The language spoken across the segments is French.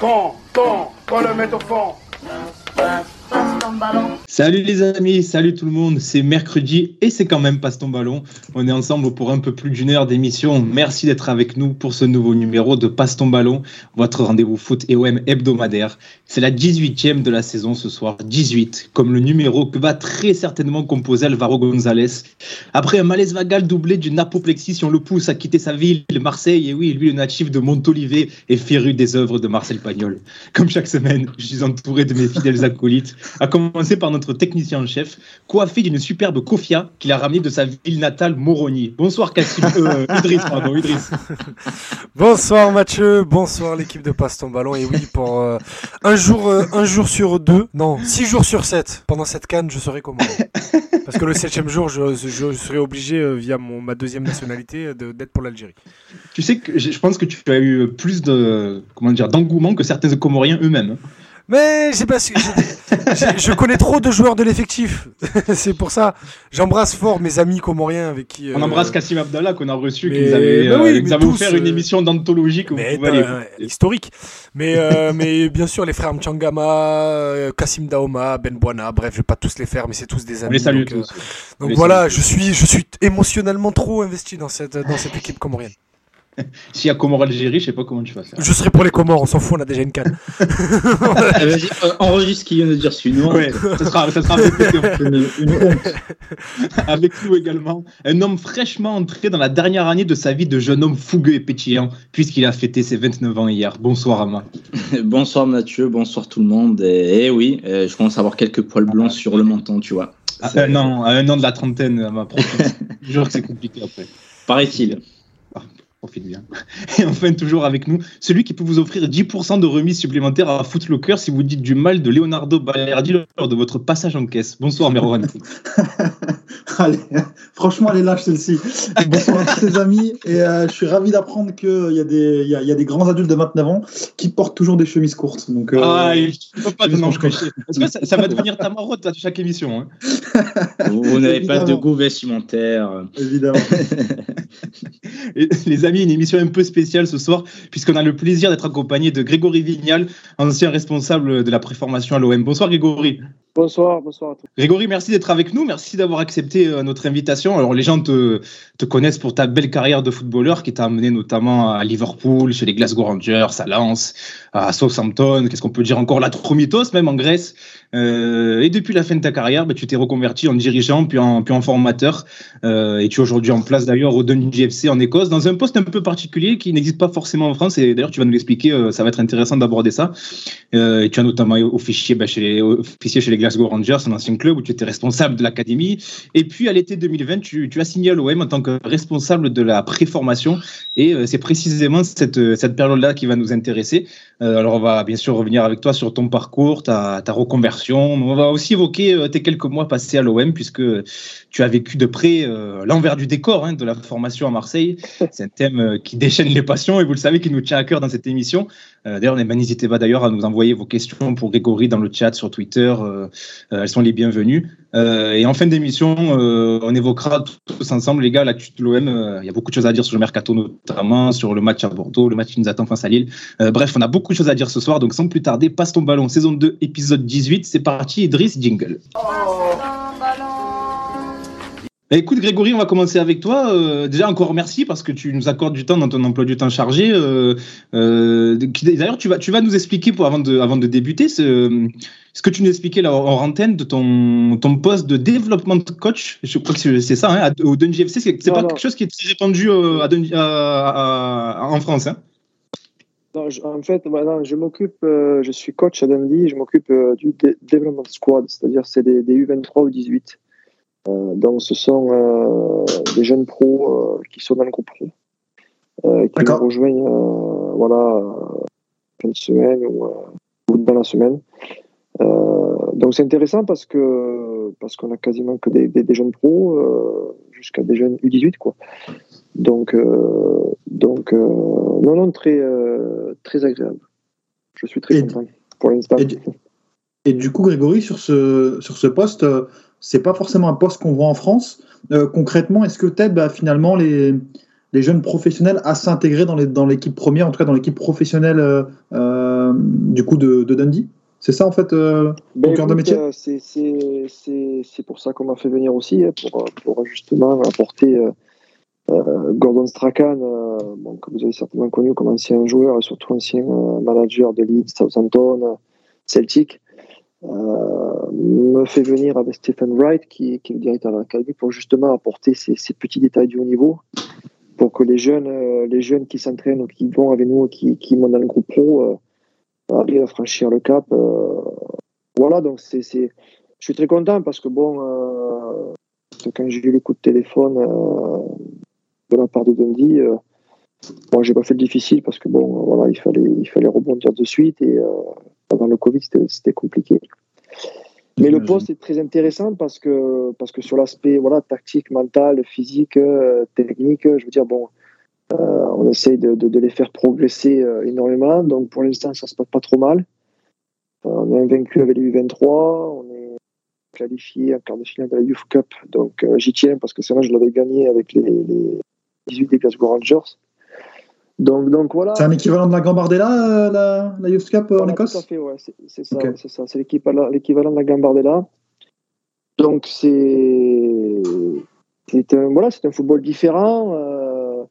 Quand, quand, quand le met au fond Salut les amis, salut tout le monde, c'est mercredi et c'est quand même Passe ton ballon. On est ensemble pour un peu plus d'une heure d'émission. Merci d'être avec nous pour ce nouveau numéro de Passe ton ballon, votre rendez-vous foot et OM hebdomadaire. C'est la 18e de la saison ce soir, 18, comme le numéro que va très certainement composer Alvaro González. Après un malaise vagal doublé d'une apoplexie, si on le pousse à quitter sa ville, Marseille, et oui, lui le natif de Montolivet et féru des œuvres de Marcel Pagnol. Comme chaque semaine, je suis entouré de mes fidèles acolytes, à commencer par notre technicien en chef, coiffé d'une superbe kofia qu'il a ramené de sa ville natale, Moroni. Bonsoir Cassim, euh, Idriss, pardon, Idriss. bonsoir Mathieu, bonsoir l'équipe de Passe ton ballon. Et oui, pour euh, un, jour, euh, un jour sur deux, non, six jours sur sept, pendant cette canne, je serai comment Parce que le septième jour, je, je serai obligé, via mon, ma deuxième nationalité, d'être pour l'Algérie. Tu sais que je pense que tu as eu plus de comment dire d'engouement que certains Comoriens eux-mêmes. Mais c'est parce que je connais trop de joueurs de l'effectif. c'est pour ça. J'embrasse fort mes amis comoriens avec qui. On embrasse Kassim Abdallah qu'on a reçu, qui nous avait, bah oui, euh, offert une euh, émission d'anthologie que historique. Mais, euh, mais bien sûr, les frères Mchangama, Kassim Daoma, Ben Bouana, bref, je vais pas tous les faire, mais c'est tous des amis. les salue donc, donc voilà, je suis, je suis émotionnellement trop investi dans cette, dans cette équipe comorienne. S'il y a Comores-Algérie, je sais pas comment tu vas faire. Je serai pour les Comores, on s'en fout, on a déjà une canne. Eh, vas-y, euh, enregistre ce qu'il vient de dire, honte. Ouais, ça sera, ça sera avec, une, une honte. avec nous également, un homme fraîchement entré dans la dernière année de sa vie de jeune homme fougueux et pétillant, puisqu'il a fêté ses 29 ans hier. Bonsoir Ama. bonsoir Mathieu, bonsoir tout le monde. Et, oui, euh, je commence à avoir quelques poils blancs sur le menton, tu vois. Ah, un an, un an de la trentaine, à ma Je jure que c'est compliqué après. Paraît-il Et enfin, toujours avec nous, celui qui peut vous offrir 10% de remise supplémentaire à Footlocker si vous dites du mal de Leonardo Balerdi lors de votre passage en caisse. Bonsoir, Merwan. Allez, franchement, elle est lâche celle-ci. Bonsoir à tous les amis. Et euh, je suis ravi d'apprendre qu'il y, a des, il y, a, des grands adultes de 29 ans qui portent toujours des chemises courtes. Donc, euh, ah, je peux pas te Parce que ça, va devenir ta marotte à chaque émission. Hein? Vous, n'avez pas de goût vestimentaire. Évidemment. les amis, une émission un peu spéciale ce soir, puisqu'on a le plaisir d'être accompagné de Grégory Vignal, ancien responsable de la préformation à l'OM. Bonsoir Grégory. Bonsoir, bonsoir à tous. Grégory, merci d'être avec nous. Merci d'avoir accepté euh, notre invitation. Alors, les gens te, connaissent pour ta belle carrière de footballeur qui t'a amené notamment à Liverpool, chez les Glasgow Rangers, à Lens, à Southampton. Qu'est-ce qu'on peut dire encore? La Tromitos, même en Grèce. Euh, et depuis la fin de ta carrière, bah, tu t'es reconverti en dirigeant, puis en, formateur. Euh, et tu es aujourd'hui en place d'ailleurs au Dundee FC en Écosse, dans un poste un peu particulier qui n'existe pas forcément en France. Et d'ailleurs, tu vas nous l'expliquer, ça va être intéressant d'aborder ça. et tu as notamment officié, bah, chez les, officié chez les Glasgow Rangers, un ancien club où tu étais responsable de l'académie. Et puis à l'été 2020, tu, as signé à l'OM en tant que responsable de la préformation. Et euh, c'est précisément cette, cette période-là qui va nous intéresser. Euh, alors on va bien sûr revenir avec toi sur ton parcours, ta, ta reconversion. On va aussi évoquer euh, tes quelques mois passés à l'OM puisque tu as vécu de près l'envers du décor hein, de la formation à Marseille. C'est un thème qui déchaîne les passions et vous le savez qui nous tient à cœur dans cette émission. D'ailleurs, n'hésitez pas d'ailleurs à nous envoyer vos questions pour Grégory dans le chat sur Twitter. Euh, elles sont les bienvenues. Euh, et en fin d'émission, euh, on évoquera tous ensemble, les gars, l'actu de l'OM. Il y a beaucoup de choses à dire sur le mercato, notamment sur le match à Bordeaux, le match qui nous attend face à Lille. bref, on a beaucoup de choses à dire ce soir. Donc, sans plus tarder, passe ton ballon, saison 2, épisode 18. C'est parti, Idriss, jingle. Bah, écoute Grégory, on va commencer avec toi. Euh, déjà encore merci parce que tu nous accordes du temps dans ton emploi du temps chargé. Euh, euh, D'ailleurs, tu vas, tu vas nous expliquer pour avant de, avant de débuter ce, ce que tu nous expliquais là en antenne de ton, ton poste de développement coach. Je crois que c'est ça hein, au Dundee FC. C'est pas quelque chose qui est très répandu à, en France. Hein. en fait, je m'occupe, je suis coach à Dundee, je m'occupe du développement squad, c'est-à-dire c'est des, des U23 ou 18. Euh, donc, ce sont euh, des jeunes pros euh, qui sont dans le groupe pro, qui nous rejoignent voilà, fin de semaine ou, dans la semaine. donc, c'est intéressant parce que parce qu'on a quasiment que des, des, jeunes pros jusqu'à des jeunes U18, quoi. Donc, donc non, non, très, très agréable. Je suis très content pour l'instant. Et, du coup, Grégory, sur ce, sur ce poste, c'est pas forcément un poste qu'on voit en France. Euh, concrètement, est-ce que tu aides bah, finalement les, les jeunes professionnels à s'intégrer dans les- dans l'équipe première, en tout cas dans l'équipe professionnelle euh, euh, du coup de, de Dundee? C'est ça en fait euh, Ben, cœur de métier? c'est- c'est c'est- c'est pour ça qu'on m'a fait venir aussi, hein, pour, pour justement apporter Gordon Strachan, bon, que vous avez certainement connu comme ancien joueur et surtout ancien manager de Leeds, Southampton, Celtic, me fait venir avec Stephen Wright, qui, est le directeur de l'académie, pour justement apporter ces, petits détails du haut niveau, pour que les jeunes, euh, les jeunes qui s'entraînent ou qui vont avec nous, qui, qui montent dans le groupe pro, euh, arrivent à franchir le cap. euh, voilà, donc c'est, c'est, je suis très content parce que bon, euh, quand j'ai eu le coup de téléphone euh, de la part de Dundee, euh, bon, j'ai pas fait le difficile parce que bon, voilà, il fallait, il fallait rebondir de suite et euh, pendant le Covid, c'était, compliqué. Mais le poste est très intéressant parce que, parce que sur l'aspect voilà, tactique, mental, physique, euh, technique, je veux dire, bon, euh, on essaye de, de, de les faire progresser euh, énormément. Donc pour l'instant, ça se passe pas trop mal. On est invaincu avec les U23, on est qualifié en quart de finale de la Youth Cup. Donc j'y tiens parce que c'est moi je l'avais gagné avec les, les 18 des Glasgow Rangers. Donc, donc voilà. C'est un équivalent de la Gambardella, euh, la, la Youth Cup euh, en Voilà, Écosse Tout à fait, ouais, c'est ça, Ok. ouais, c'est ça, c'est l'équivalent de la Gambardella. Donc c'est c'est un voilà, un football différent. euh,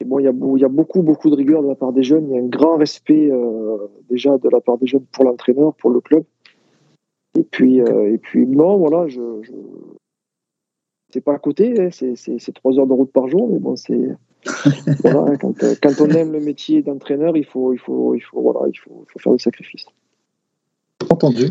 et bon, il y a y beaucoup beaucoup de rigueur de la part des jeunes. Il y a un grand respect euh, déjà de la part des jeunes pour l'entraîneur, pour le club. Et puis euh, et puis non, voilà, je, je... c'est pas à côté, hein, c'est trois heures de route par jour, mais bon, c'est voilà, quand, euh, quand on aime le métier d'entraîneur, il faut il faut il faut voilà, il faut, il faut faire des sacrifices. Entendu.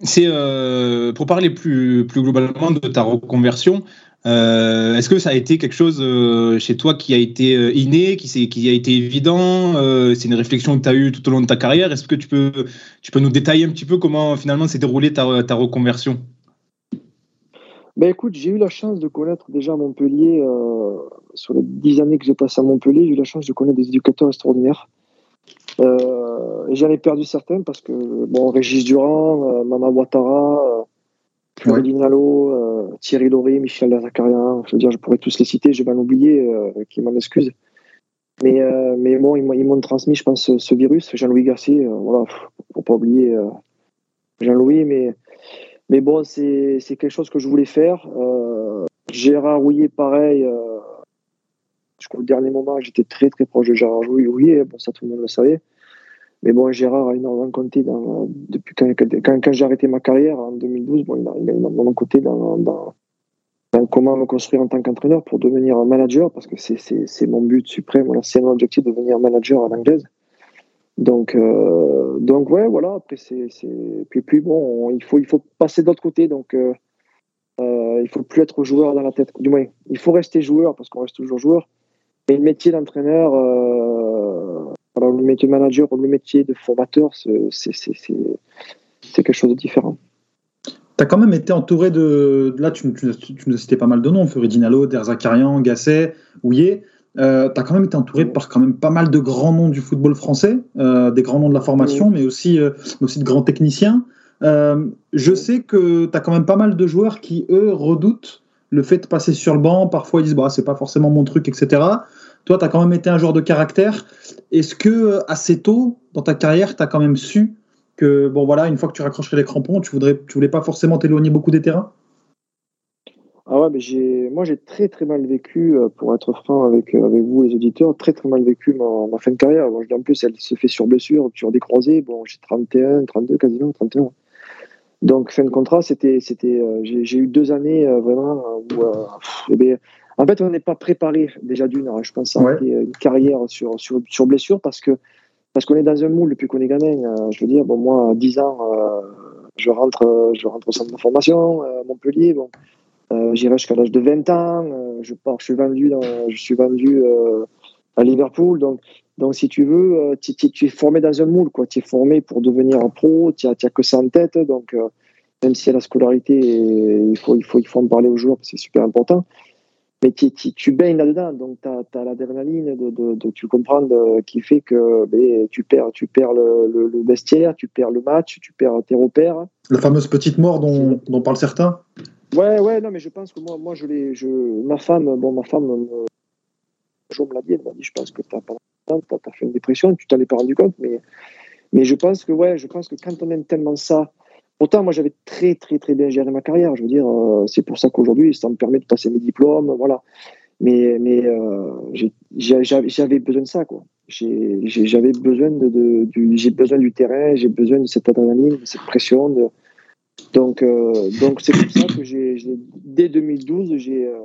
C'est euh, pour parler plus, plus globalement de ta reconversion. euh, Est-ce que ça a été quelque chose euh, chez toi qui a été inné, qui, s'est- qui a été évident euh, C'est une réflexion que tu as eue tout au long de ta carrière? Est-ce que tu peux, tu peux nous détailler un petit peu comment finalement s'est déroulée ta, ta reconversion? Ben écoute, j'ai eu la chance de connaître déjà Montpellier, euh, sur les dix années que j'ai passées à Montpellier, j'ai eu la chance de connaître des éducateurs extraordinaires. Euh, j'en ai perdu certains parce que, bon, Régis Durand, euh, Mama Ouattara, Dinalo, euh, Thierry Lauré, Michel Lazakarian, je veux dire, je pourrais tous les citer, je vais en oublier, qui m'en excuse. Mais, mais bon, ils m'ont- transmis, je pense, ce, ce virus. Jean-Louis Garcia, euh, voilà, pff, faut pas oublier Jean-Louis, mais mais bon, c'est quelque chose que je voulais faire. Euh, Gérard Rouillet, pareil. Euh, jusqu'au dernier moment, j'étais très très proche de Gérard Rouillet. Bon, ça, tout le monde le savait. Mais bon, Gérard a énormément compté dans, depuis quand, quand, quand j'ai arrêté ma carrière en 2012. Bon, il a, il a énormément compté dans, dans, dans comment me construire en tant qu'entraîneur pour devenir un manager, parce que c'est mon but suprême. Voilà, c'est mon objectif de devenir manager à l'anglaise. Donc, euh, donc ouais, voilà. Après, c'est, puis, puis bon, on- il faut, il faut passer de l'autre côté. Donc, euh, euh, il faut plus être joueur dans la tête. Du moins, il faut rester joueur parce qu'on reste toujours joueur. Mais le métier d'entraîneur, euh, voilà, le métier de manager ou le métier de formateur, c'est quelque chose de différent. Tu as quand même été entouré de. Là, tu, tu, tu nous as cité pas mal de noms Furidinalo, Derzakarian, Gasset, Houillet. Euh, tu as quand même été entouré par quand même pas mal de grands noms du football français, euh, des grands noms de la formation, mais, aussi, euh, mais aussi de grands techniciens. Euh, je sais que tu as quand même pas mal de joueurs qui, eux, redoutent le fait de passer sur le banc. Parfois, ils disent bah, c'est pas forcément mon truc, etc. Toi, tu as quand même été un joueur de caractère. Est-ce que assez tôt dans ta carrière, tu as quand même su que bon voilà, une fois que tu raccrocherais les crampons, tu voudrais, tu voulais pas forcément t'éloigner beaucoup des terrains? Ah ouais, mais j'ai, moi j'ai très très mal vécu, euh, pour être franc avec, euh, avec vous les auditeurs, très très mal vécu ma, ma fin de carrière. Bon, je dis en plus, elle se fait sur blessure, sur des croisés. Bon, j'ai 31, 32 quasiment, 31. Donc fin de contrat, c'était, c'était, euh, j'ai, eu deux années vraiment où, pff, eh ben, en fait, on n'est pas préparé déjà d'une. hein, Je pense à Ouais. une carrière sur, sur, sur blessure parce que parce qu'on est dans un moule depuis qu'on est gamin. je veux dire, bon moi, à 10 ans, je rentre, je rentre au centre de formation à Montpellier. Bon, J'irai jusqu'à l'âge de 20 ans. euh, je pars, je suis vendu, dans, je suis vendu euh, à Liverpool. Donc, donc si tu veux, euh, tu, tu- tu es formé dans un moule, quoi. Tu es formé pour devenir un pro. Tu n'as que ça en tête. Donc, euh, même si à la scolarité, il faut, il faut, il faut en parler aux joueurs, c'est super important. Mais tu, baignes là-dedans, donc tu as, l'adrénaline de, de, de, tu comprends de- qui fait que ben, tu perds, tu perds le, le, le vestiaire, tu perds le match, tu perds tes repères. La fameuse petite mort dont, dont parlent certains? Ouais, ouais, non, mais je pense que moi, moi je l'ai, je, ma femme, bon, ma femme me, Jo me l'a dit, elle m'a dit, je pense que tu as, fait une dépression, tu t'en es pas rendu compte, mais, mais je pense que ouais, je pense que quand on aime tellement ça, pourtant moi j'avais très très très bien géré ma carrière, je veux dire, euh, c'est pour ça qu'aujourd'hui ça me permet de passer mes diplômes, voilà. Mais, mais euh, j'avais besoin de ça, quoi. J'avais besoin de, du, j'ai besoin du terrain, j'ai besoin de cette adrénaline, de cette pression. De, donc, euh, donc c'est pour ça que j'ai, dès 2012, j'ai, euh,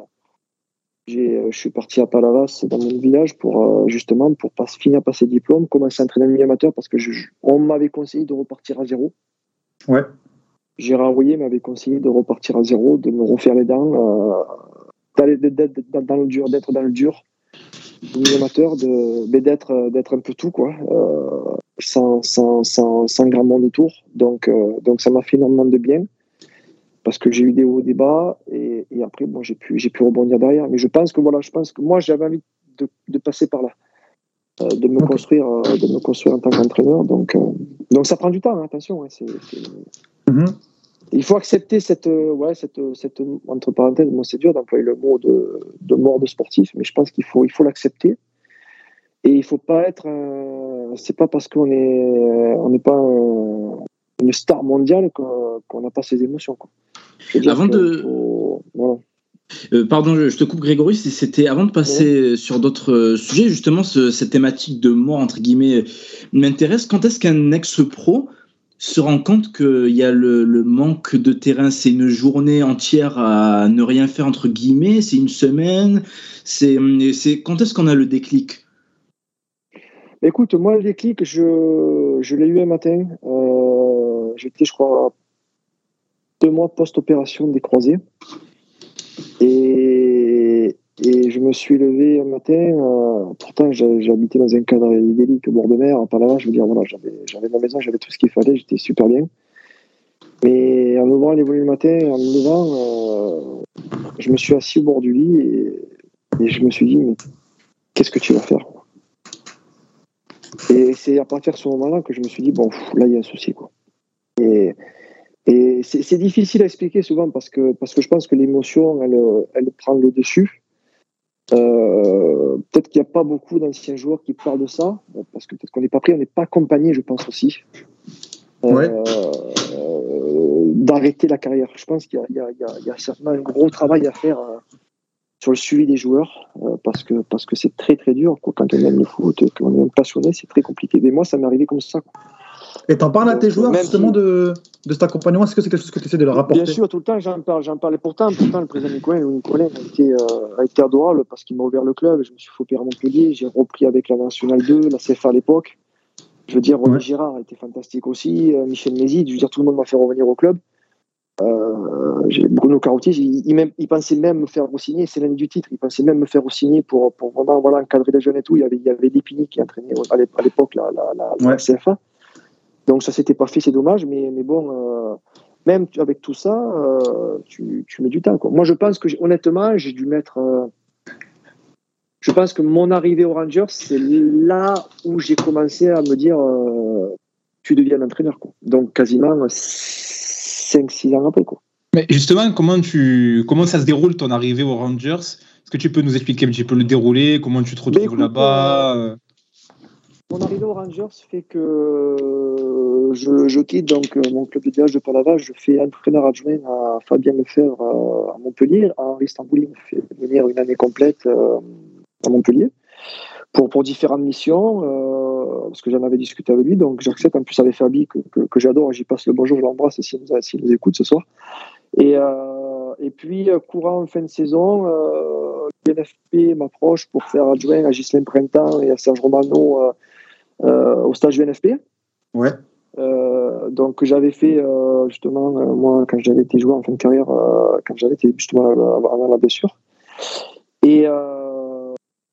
j'ai, euh, je suis parti à Palavas dans mon village pour justement pour pas, finir par ses diplômes, commencer à entraîner un milieu amateur parce que on m'avait conseillé de repartir à zéro. Ouais. J'ai renvoyé, m'avait conseillé de repartir à zéro, de me refaire les dents, d'être dans le dur, d'être dans le dur, amateur, de, d'être, d'être un peu tout quoi sans, sans, sans, sans, grand monde autour. Donc, euh, donc ça m'a fait énormément de bien parce que j'ai eu des hauts, des bas et, et après, bon, j'ai pu, j'ai pu rebondir derrière. Mais je pense que voilà, je pense que moi, j'avais envie de, de passer par là, euh, de me construire, euh, de me construire en tant qu'entraîneur. Donc, donc ça prend du temps, hein, attention. Hein, c'est, mm-hmm. Il faut accepter cette, ouais, cette, cette entre parenthèses, moi c'est dur d'employer le mot de, de mort de sportif, mais je pense qu'il faut, il faut l'accepter. Et il faut pas être. c'est pas parce qu'on est, on n'est pas une star mondiale qu'on n'a pas ses émotions. Quoi. Avant de. voilà. Euh, pardon, je, te coupe Grégory, c'était avant de passer sur d'autres euh, sujets, justement, cette thématique de mort, entre guillemets, m'intéresse. Quand est-ce qu'un ex-pro se rend compte qu'il y a le, manque de terrain C'est une journée entière à ne rien faire, entre guillemets C'est une semaine C'est Quand est-ce qu'on a le déclic? Écoute, moi, le déclic, je, je l'ai eu un matin. Euh, J'étais, je crois, deux mois post-opération des croisés. Et, et, je me suis levé un matin. Euh, pourtant, j'habitais dans un cadre idyllique au bord de mer, à là Je veux dire, voilà, j'avais ma maison, j'avais tout ce qu'il fallait, j'étais super bien. Mais en ouvrant les volets le matin, en me levant, euh, je me suis assis au bord du lit et, et je me suis dit, mais qu'est-ce que tu vas faire et c'est à partir de ce moment-là que je me suis dit, bon, là, il y a un souci. Quoi. Et, et c'est difficile à expliquer souvent parce que, parce que je pense que l'émotion, elle, elle prend le dessus. Euh, peut-être qu'il n'y a pas beaucoup d'anciens joueurs qui parlent de ça, parce que peut-être qu'on n'est pas pris, on n'est pas accompagné, je pense aussi. Euh, d'arrêter la carrière. Je pense qu'il y, y, y, a certainement un gros travail à faire euh, sur le suivi des joueurs euh, parce que parce que c'est très très dur quoi. quand on aime le foot quand on est passionné c'est très compliqué mais moi ça m'est arrivé comme ça quoi. Et t'en parles à tes joueurs justement de, de cet accompagnement? Est-ce que c'est quelque chose que tu essaies de leur rapporter bien sûr tout le temps j'en parle j'en parle et pourtant pourtant le président Nicolas Nicolas a été euh, a été adorable parce qu'il m'a ouvert le club je me suis fait à Montpellier j'ai repris avec la Nationale 2 la CFA à l'époque. Je veux dire René Girard a été fantastique aussi euh, Michel Mézid je veux dire tout le monde m'a fait revenir au club. Euh, Bruno Carotti, il, il, pensait même me faire re-signer, c'est l'année du titre, il pensait même me faire re-signer pour, pour vraiment voilà, encadrer les jeunes et tout. Il y avait, il y avait qui entraînait à l'époque la, la, la, CFA. Donc ça s'était pas fait, c'est dommage, mais, mais bon, euh, même avec tout ça, euh, tu, tu, mets du temps. Quoi. Moi, je pense que honnêtement, j'ai dû mettre. je pense que mon arrivée aux Rangers, c'est là où j'ai commencé à me dire tu deviens entraîneur. Quoi. Donc quasiment 5-6 ans après. Quoi. Mais justement, comment, tu, comment ça se déroule ton arrivée aux Rangers? Est-ce que tu peux nous expliquer un petit peu le déroulé? Comment tu te retrouves là-bas? euh, Mon arrivée aux Rangers fait que je, je quitte donc euh, mon club de village de Palavas. Je fais entraîneur adjoint à Fabien Lefebvre euh, à Montpellier. À Istanbul, il me fait venir une année complète à Montpellier pour, pour différentes missions, euh, parce que j'en avais discuté avec lui, donc j'accepte en plus avec Fabi, que, que, j'adore, j'y passe le bonjour, je l'embrasse s'il nous, si nous écoute ce soir. Et, euh, et puis, euh, courant fin de saison, euh, l'UNFP m'approche pour faire adjoint à Ghislain Printemps et à Serge Romano euh, euh, au stage UNFP. Ouais. donc j'avais fait justement, moi, quand j'avais été joueur en fin de carrière, quand j'avais été justement avant la blessure. Et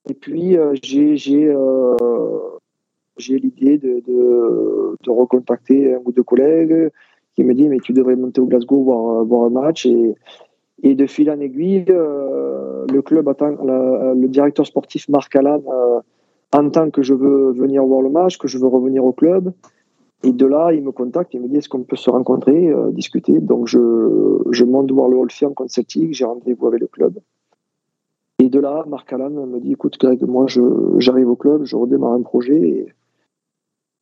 et puis, euh, j'ai euh, j'ai l'idée de, de, de, recontacter un ou deux collègues qui me dit mais tu devrais monter au Glasgow voir, voir un match et, et de fil en aiguille euh, le club attend le directeur sportif Marc Allan euh, entend que je veux venir voir le match que je veux revenir au club et de là il me contacte il me dit est-ce qu'on peut se rencontrer discuter? Donc je, monte voir le Hall en Celtic j'ai rendez-vous avec le club Et de là, Marc Allan me dit écoute, Greg, moi, j'arrive au club, je redémarre un projet. Et,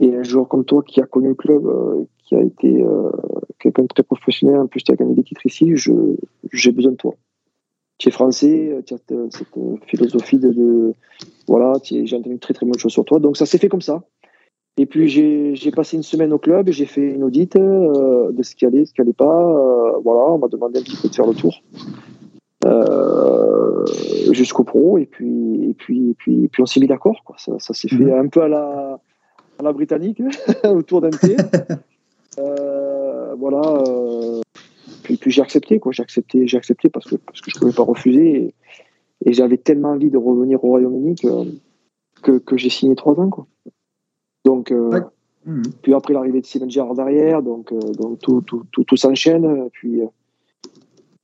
et, un joueur comme toi qui a connu le club, euh, qui a été euh, quelqu'un de très professionnel, en plus, tu as gagné des titres ici, j'ai besoin de toi. Tu es français, tu as cette philosophie de. de voilà, j'ai entendu très très bonnes choses sur toi. Donc ça s'est fait comme ça. Et puis j'ai passé une semaine au club, j'ai fait une audite euh, de ce qui allait, ce qui allait pas. Euh, voilà, on m'a demandé un petit peu de faire le tour euh, jusqu'au pro. Et puis et puis et puis, et puis on s'est mis d'accord. Ça, ça s'est fait mhm. un peu à la à la britannique autour d'un thé. voilà. Puis, puis j'ai accepté quoi. J'ai accepté, j'ai accepté parce que parce que je pouvais pas refuser. Et, et j'avais tellement envie de revenir au Royaume-Uni que, que, que j'ai signé trois ans quoi. Donc, euh, mmh. puis après l'arrivée de Steven Gerrard derrière, donc, euh, donc tout, tout, tout, tout s'enchaîne. Puis, euh,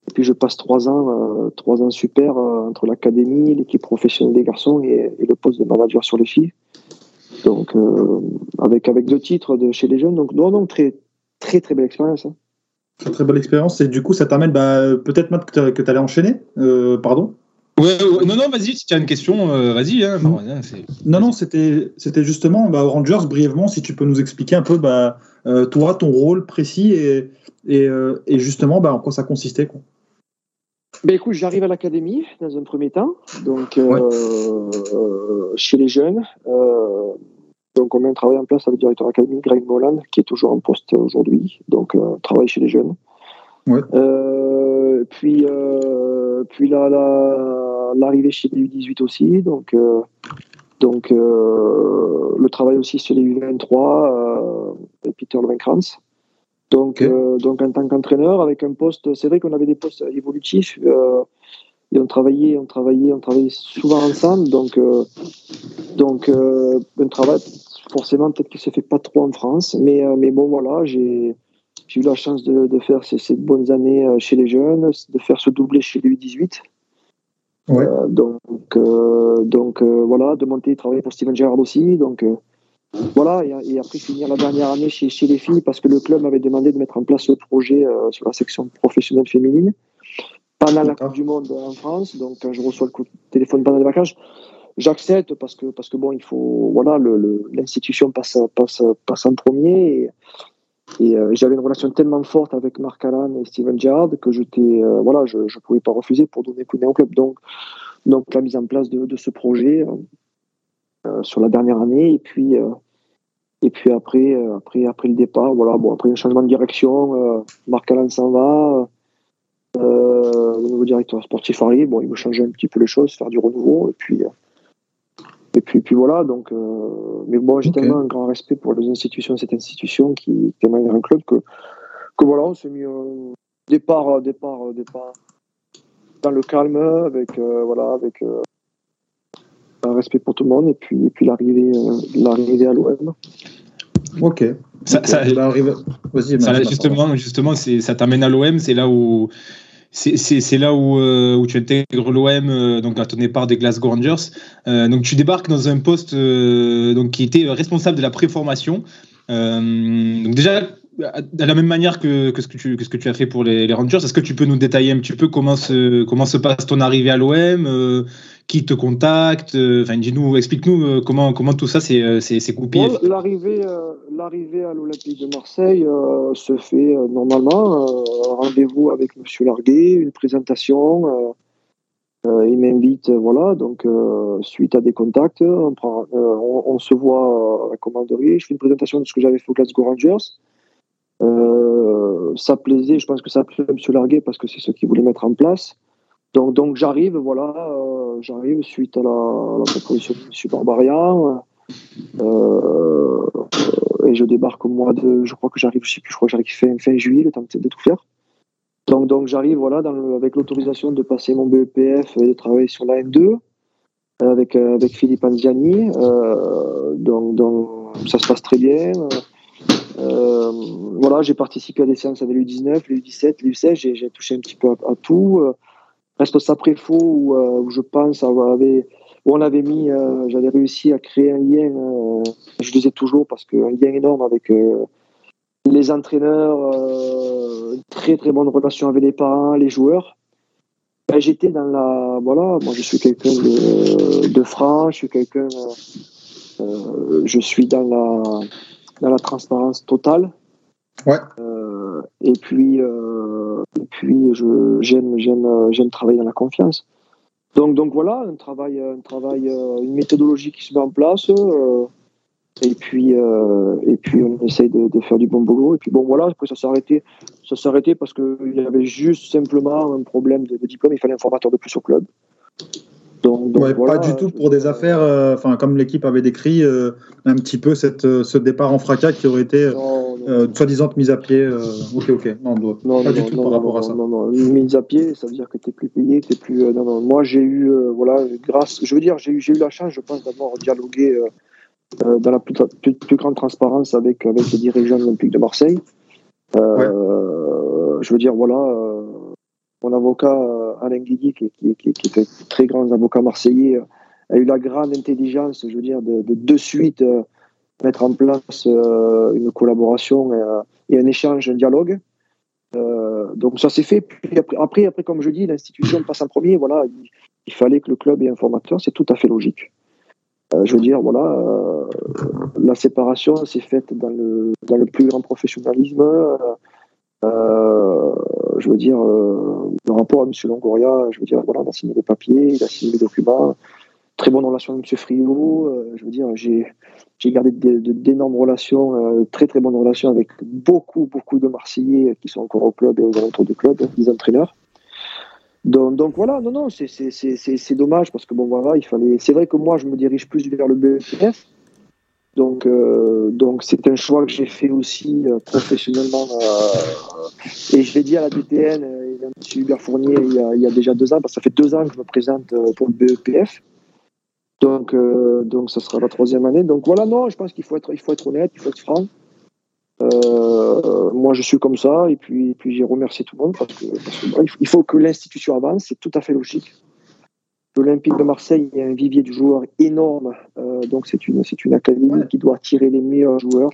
et puis je passe trois ans, trois ans super entre l'académie, l'équipe professionnelle des garçons et, le poste de manager sur les filles. Donc avec avec deux titres de chez les jeunes, donc non, donc très très très belle expérience. Hein. Très très belle expérience et du coup ça t'amène bah, peut-être Matt que tu allais enchaîner, pardon. non, non, vas-y, si tu as une question, vas-y. Hein. non, non, c'était, c'était justement bah, Rangers, brièvement, si tu peux nous expliquer un peu bah, euh, toi, ton rôle précis et, et, euh, et justement bah, en quoi ça consistait. Quoi. Ben, écoute, j'arrive à l'académie dans un premier temps, donc euh, chez les jeunes. Donc on met un travail en place avec le directeur académique Greg Molan, qui est toujours en poste aujourd'hui, donc travail chez les jeunes. Ouais. puis, puis là, l'arrivée chez les U18 aussi. Donc, euh, donc euh, le travail aussi chez les U23, euh, Peter Lovenkranz. Donc, donc en tant qu'entraîneur, avec un poste, c'est vrai qu'on avait des postes évolutifs. et on travaillait, on travaillait, on travaillait souvent ensemble. Donc, donc un travail, forcément, peut-être que ça fait pas trop en France. Mais, mais bon, voilà, j'ai eu la chance de, de faire ces, ces, bonnes années chez les jeunes, de faire ce doublé chez les U18. Euh, donc, euh, donc euh, voilà, de monter, travailler pour Steven Gerrard aussi. Donc voilà, et, après finir la dernière année chez, chez les filles parce que le club m'avait demandé de mettre en place le projet sur la section professionnelle féminine pendant la Coupe du Monde en France. Donc quand je reçois le coup de téléphone pendant les vacances, j'accepte parce que parce que bon, il faut voilà, l'institution passe, passe passe en premier. Et, euh, j'avais une relation tellement forte avec Marc Allan et Steven Gerrard que j'étais, euh, voilà, je ne pouvais pas refuser pour donner coup de au club. Donc, donc la mise en place de, ce projet euh, sur la dernière année et puis après après le départ, voilà, après un changement de direction, Marc Allan s'en va. le nouveau directeur sportif arrive, bon, il veut changer un petit peu les choses, faire du renouveau, puis et puis, puis voilà, donc, euh, mais bon, j'ai tellement un grand respect pour les institutions, cette institution qui témoigne d'un club que, que voilà, on s'est mis un départ, départ, départ dans le calme, avec, euh, voilà, avec euh, un respect pour tout le monde, et puis, et puis l'arrivée, l'arrivée à l'OM. Ok. Ça, ça, ça, justement, justement ça t'amène à l'OM, c'est là où c'est là où, euh, où, tu intègres l'OM euh, donc à ton départ des Glasgow Rangers. Euh, donc tu débarques dans un poste donc qui était responsable de la préformation. donc déjà de la même manière que, que, ce que, tu, que ce que tu as fait pour les, Rangers, est-ce que tu peux nous détailler un petit peu comment se, comment se passe ton arrivée à l'OM qui te contacte Enfin, dis-nous, explique-nous comment, comment tout ça s'est coupé. L'arrivée, à l'Olympique de Marseille euh, se fait euh, normalement. Euh, rendez-vous avec Monsieur Larguet, une présentation. il m'invite, voilà. Donc, suite à des contacts, on, prend, on, se voit à la commanderie. Je fais une présentation de ce que j'avais fait au Glasgow Rangers. Ça plaisait, je pense que ça plaisait à M. Larguet parce que c'est ce qu'il voulait mettre en place. Donc, donc j'arrive, voilà, j'arrive suite à la, proposition de M. Barbarian. Euh, et je débarque au mois de, je crois que j'arrive, je sais plus, je crois que j'arrive fin, fin juillet, le temps de tout faire. Donc, donc j'arrive voilà, avec l'autorisation de passer mon BEPF et de travailler sur la M2 avec, euh, avec Philippe Anziani. Euh, donc, donc, ça se passe très bien. Euh, voilà, j'ai participé à des séances avec l'U19, l'U17, l'U16, j'ai touché un petit peu à, tout. Responsable préfaux où, où je pense avoir où on avait mis, euh, j'avais réussi à créer un lien, euh, je disais toujours parce qu'un lien énorme avec euh, les entraîneurs, très très bonne relation avec les parents, les joueurs. Ben, J'étais dans la. Voilà, moi je suis quelqu'un de, de franc, je suis quelqu'un. euh, euh, je suis dans la, dans la transparence totale. Ouais. Euh, et puis, euh, et puis je, j'aime, j'aime, euh, j'aime travailler dans la confiance. Donc, donc voilà, un travail, un travail, une méthodologie qui se met en place. euh, et puis, et puis on essaye de, de faire du bon boulot. Et puis bon, voilà, après ça s'est arrêté. Ça s'est arrêté parce qu'il y avait juste simplement un problème de, de diplôme. Il fallait un formateur de plus au club. Donc, donc Ouais, voilà, pas du tout pour des affaires, euh, enfin comme l'équipe avait décrit, euh, un petit peu cette, euh, ce départ en fracas qui aurait été euh, soi-disant mise à pied. euh, ok, ok, non, non, non, pas non, du tout par rapport à ça. Non, non, Une mise à pied, ça veut dire que tu n'es plus payé, t'es plus. euh, non, non. Moi, j'ai eu, euh, voilà, grâce. Je veux dire, j'ai eu, j'ai eu la chance, je pense, d'avoir dialogué euh, euh, dans la plus, plus, plus grande transparence avec, avec les dirigeants de l'Olympique de Marseille. Euh, Je veux dire, voilà, euh, mon avocat euh, Alain Guigui, qui, est un très grand avocat marseillais, euh, a eu la grande intelligence, je veux dire, de de, suite euh, mettre en place une collaboration et, un échange, un dialogue. Donc ça s'est fait. Puis après, après, après, comme je dis, l'institution passe en premier. Voilà, il, fallait que le club ait un formateur. C'est tout à fait logique. Je veux dire, voilà, la séparation s'est faite dans le plus grand professionnalisme. Euh, je veux dire, euh, le rapport à M. Longoria, je veux dire, voilà, on a signé les papiers, il a signé les documents. Très bonne relation avec M. Friot. Euh, je veux dire, j'ai gardé d'énormes relations, très très bonnes relations avec beaucoup, beaucoup de Marseillais qui sont encore au club et aux alentours du club, des entraîneurs. Donc, donc voilà, non, non, c'est- dommage parce que bon, voilà, il fallait. C'est vrai que moi, je me dirige plus vers le BEPF. Donc, euh, donc c'est un choix que j'ai fait aussi euh, professionnellement. euh, et je l'ai dit à la DTN, et à M. Hubert Fournier, il y, a, déjà deux ans, parce que ça fait deux ans que je me présente pour le BEPF. Donc, donc ça sera la troisième année. Donc voilà, non, je pense qu'il faut être, il faut être honnête, il faut être franc. Moi, je suis comme ça, et puis, puis j'ai remercié tout le monde parce que, il faut que l'institution avance, c'est tout à fait logique. L'Olympique de Marseille, il y a un vivier de joueurs énorme, euh, donc c'est une, c'est une académie Ouais. qui doit attirer les meilleurs joueurs.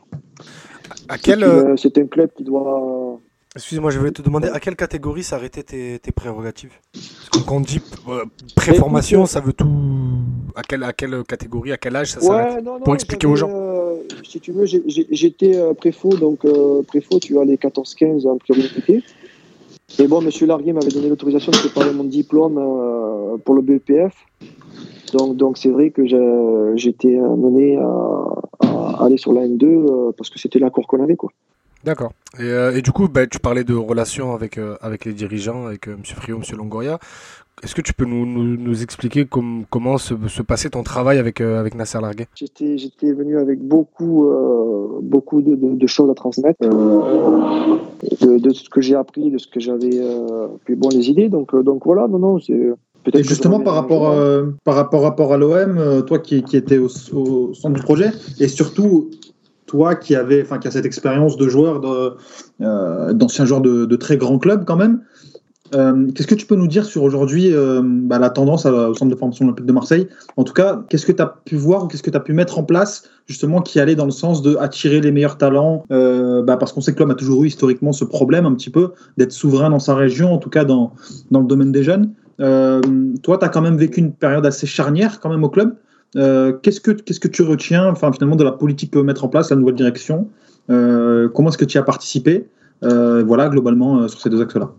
À quel, euh, c'est un club qui doit. excusez-moi, je voulais te demander à quelle catégorie s'arrêtaient tes, tes prérogatives? Parce que quand on dit euh, préformation, ça veut tout. À quelle, à quelle catégorie, à quel âge ça s'arrête? Ouais, non, non, Pour expliquer aux gens. euh, si tu veux, j'étais euh, préfaux, donc euh, préfaux, tu as les 14-15 en priorité. Et bon, monsieur Larguier m'avait donné l'autorisation de préparer mon diplôme euh, pour le BEPF. Donc, donc c'est vrai que j'étais amené à, aller sur la N2 euh, parce que c'était l'accord qu'on avait, quoi. D'accord. Et, euh, du coup, bah, tu parlais de relations avec, avec les dirigeants, avec M. Friot, M. Longoria. Est-ce que tu peux nous, nous, nous expliquer com- comment se, se passait ton travail avec, euh, avec Nasser Larguet J'étais, j'étais venu avec beaucoup, euh, beaucoup de, de- de choses à transmettre, euh, de, de ce que j'ai appris, de ce que j'avais, euh, puis bon, les idées. Donc, euh, donc voilà, non, non, c'est. Et justement, par rapport, euh, par rapport, rapport à l'OM, euh, toi qui, qui étais au, au centre du projet, et surtout toi qui avait, enfin, qui a cette expérience de joueur, de, euh, d'ancien joueur de, de très grands clubs quand même. Euh, qu'est-ce que tu peux nous dire sur aujourd'hui euh, bah, la tendance au centre de formation olympique de Marseille? En tout cas, qu'est-ce que tu as pu voir ou qu'est-ce que tu as pu mettre en place justement qui allait dans le sens de attirer les meilleurs talents? Euh, bah, Parce qu'on sait que l'homme a toujours eu historiquement ce problème un petit peu d'être souverain dans sa région, en tout cas dans, dans le domaine des jeunes. Toi, tu as quand même vécu une période assez charnière quand même au club. Qu'est-ce que qu'est-ce que tu retiens, enfin finalement de la politique que mettre en place la nouvelle direction? Comment est-ce que tu as participé? Voilà globalement sur ces deux axes-là.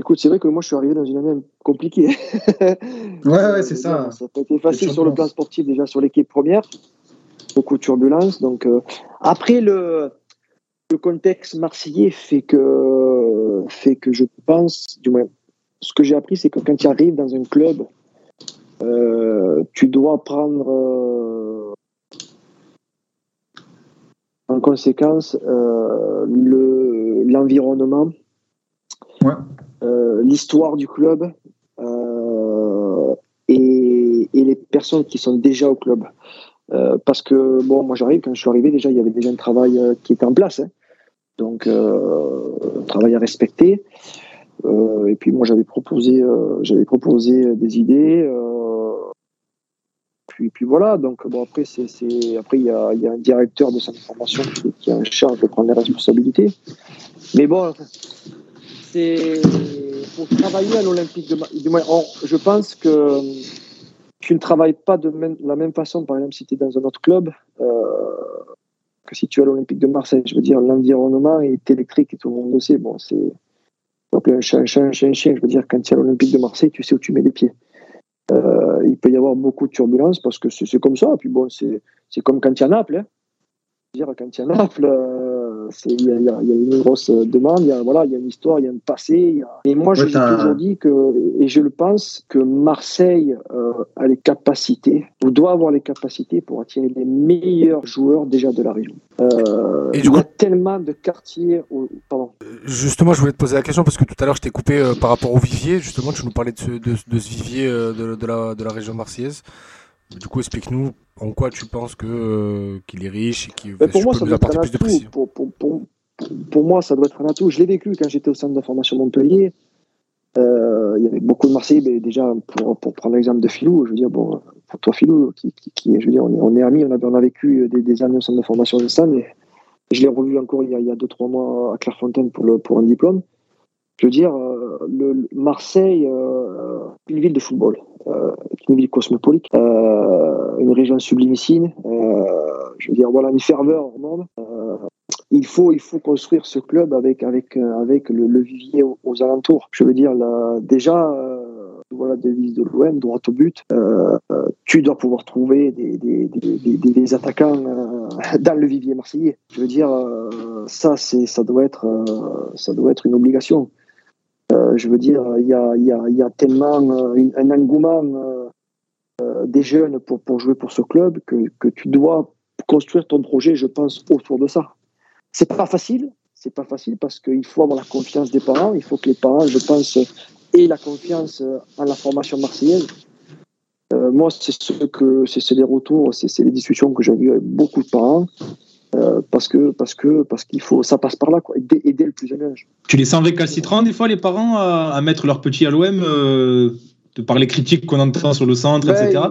Écoute, c'est vrai que moi, je suis arrivé dans une année compliquée. Ouais, ouais, c'est ça. Ça n'a pas été facile sur le plan sportif, déjà sur l'équipe première. Beaucoup de turbulences. Donc, euh, après, le, le contexte marseillais fait que, fait que je pense, du moins, ce que j'ai appris, c'est que quand tu arrives dans un club, euh, tu dois prendre euh, en conséquence le- l'environnement, Ouais. Euh, l'histoire du club euh, et, les personnes qui sont déjà au club. Euh, parce que, bon, moi j'arrive, quand je suis arrivé, déjà, il y avait déjà un travail qui était en place. hein. Donc, un travail à respecter. Et puis, moi, j'avais proposé, proposé des idées. euh, puis, puis voilà. Donc, bon, après, c'est, après il y a, y a un directeur de cette formation qui, qui est en charge de prendre les responsabilités. Mais bon, c'est, pour travailler à l'Olympique de Marseille, je pense que tu ne travailles pas de la même façon, par exemple, si tu es dans un autre club, euh, que si tu es à l'Olympique de Marseille. Je veux dire, l'environnement est électrique et tout le monde le sait. Bon, c'est un chien, un chien, chien, Je veux dire, quand tu es à l'Olympique de Marseille, tu sais où tu mets les pieds. Euh, il peut y avoir beaucoup de turbulences parce que c'est comme ça. Puis bon, c'est comme quand tu es à Naples. Hein. Dire, quand tu es à Naples, euh, il y, a une grosse demande, il y a, voilà, il y a une histoire, il y a un passé. Et moi, je j'ai toujours dit que, et je le pense, que Marseille euh, a les capacités, ou doit avoir les capacités pour attirer les meilleurs joueurs déjà de la région. Euh, il y a tellement de quartiers. Pardon. Justement, je voulais te poser la question parce que tout à l'heure, je t'ai coupé par rapport au vivier. Justement, tu nous parlais de ce, de, ce vivier de, de, la, de la région marseillaise. Du coup, explique-nous en quoi tu penses que euh, qu'il est riche et qu'il pour moi, ça doit être un atout. Pour, pour, pour, pour, moi, ça doit être un atout. Je l'ai vécu quand j'étais au centre de formation Montpellier. Euh, il y avait beaucoup de Marseillais, mais déjà pour, pour prendre l'exemple de Philou, je veux dire, bon, pour toi Philou, qui, qui, je veux dire, on est, on est amis, on a, on a vécu des, des, années au centre de formation de Stan, et je l'ai revu encore il y a 2-3 mois à Clairefontaine pour, le, pour un diplôme. Je veux dire, euh, le, Marseille, euh, une ville de football, euh, une ville cosmopolite, une région sublimissime. je veux dire, voilà, une ferveur au monde. il faut, il faut construire ce club avec, avec, avec le, vivier aux, alentours. Je veux dire, déjà, voilà, devise de l'OM, droit au but. tu dois pouvoir trouver des, des, des, attaquants dans le vivier marseillais. Je veux dire, ça, ça doit être, ça doit être une obligation. Euh, je veux dire, il y a, tellement euh, un engouement euh, des jeunes pour, jouer pour ce club que, que, tu dois construire ton projet, je pense, autour de ça. C'est pas facile, c'est pas facile parce qu'il faut avoir la confiance des parents, il faut que les parents, je pense, aient la confiance en la formation marseillaise. moi, c'est ce que c'est les retours, c'est les discussions que j'ai eues avec beaucoup de parents. Euh, parce que parce que parce qu'il faut ça passe par là quoi aider, le plus jeune âge. Tu les sens récalcitrants des fois les parents à, mettre leur petit à l'OM euh, de par les critiques qu'on entend sur le centre ben, etc.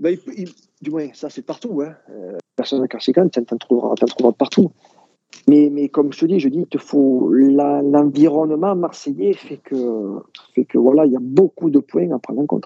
Ben, du moins ça c'est partout hein. Euh, personne récalcitrant tu en trouveras, trouveras partout. Mais, mais comme je te dis, je dis, il te faut l'environnement marseillais fait que fait que voilà, il y a beaucoup de points à prendre en compte.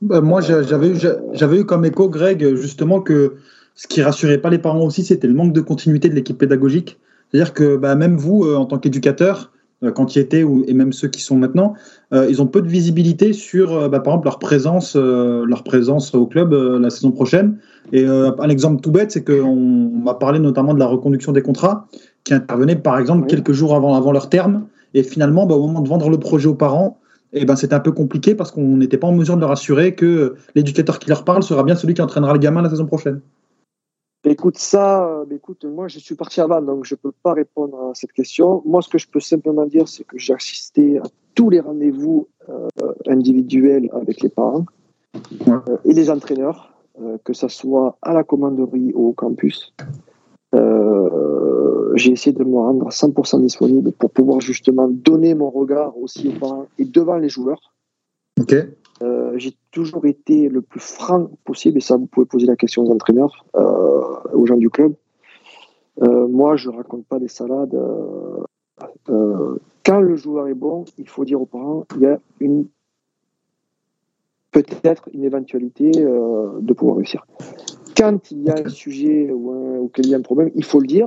Ben, moi, j'avais j'avais eu comme écho, Greg, justement que ce qui rassurait pas les parents aussi, c'était le manque de continuité de l'équipe pédagogique. C'est-à-dire que bah, même vous, euh, en tant qu'éducateur, euh, quand il était, ou, et même ceux qui sont maintenant, euh, ils ont peu de visibilité sur, bah, par exemple, leur présence, leur présence au club la saison prochaine. Et un exemple tout bête, c'est qu'on m'a parlé notamment de la reconduction des contrats, qui intervenait par exemple quelques jours avant, avant leur terme. Et finalement, bah, au moment de vendre le projet aux parents, et eh ben, c'était un peu compliqué parce qu'on n'était pas en mesure de leur assurer que l'éducateur qui leur parle sera bien celui qui entraînera le gamin la saison prochaine. Écoute, ça, euh, écoute, moi je suis parti avant, donc je ne peux pas répondre à cette question. Moi, ce que je peux simplement dire, c'est que j'ai assisté à tous les rendez-vous euh, individuels avec les parents euh, et les entraîneurs, que ce soit à la commanderie ou au campus. j'ai essayé de me rendre à 100% disponible pour pouvoir justement donner mon regard aussi aux parents et devant les joueurs. Ok. Euh, j'ai toujours été le plus franc possible, et ça, vous pouvez poser la question aux entraîneurs, euh, aux gens du club. Euh, moi, je raconte pas des salades. quand le joueur est bon, il faut dire aux parents, il y a une peut-être une éventualité de pouvoir réussir. Quand il y a un sujet ou, ou qu'il y a un problème, il faut le dire,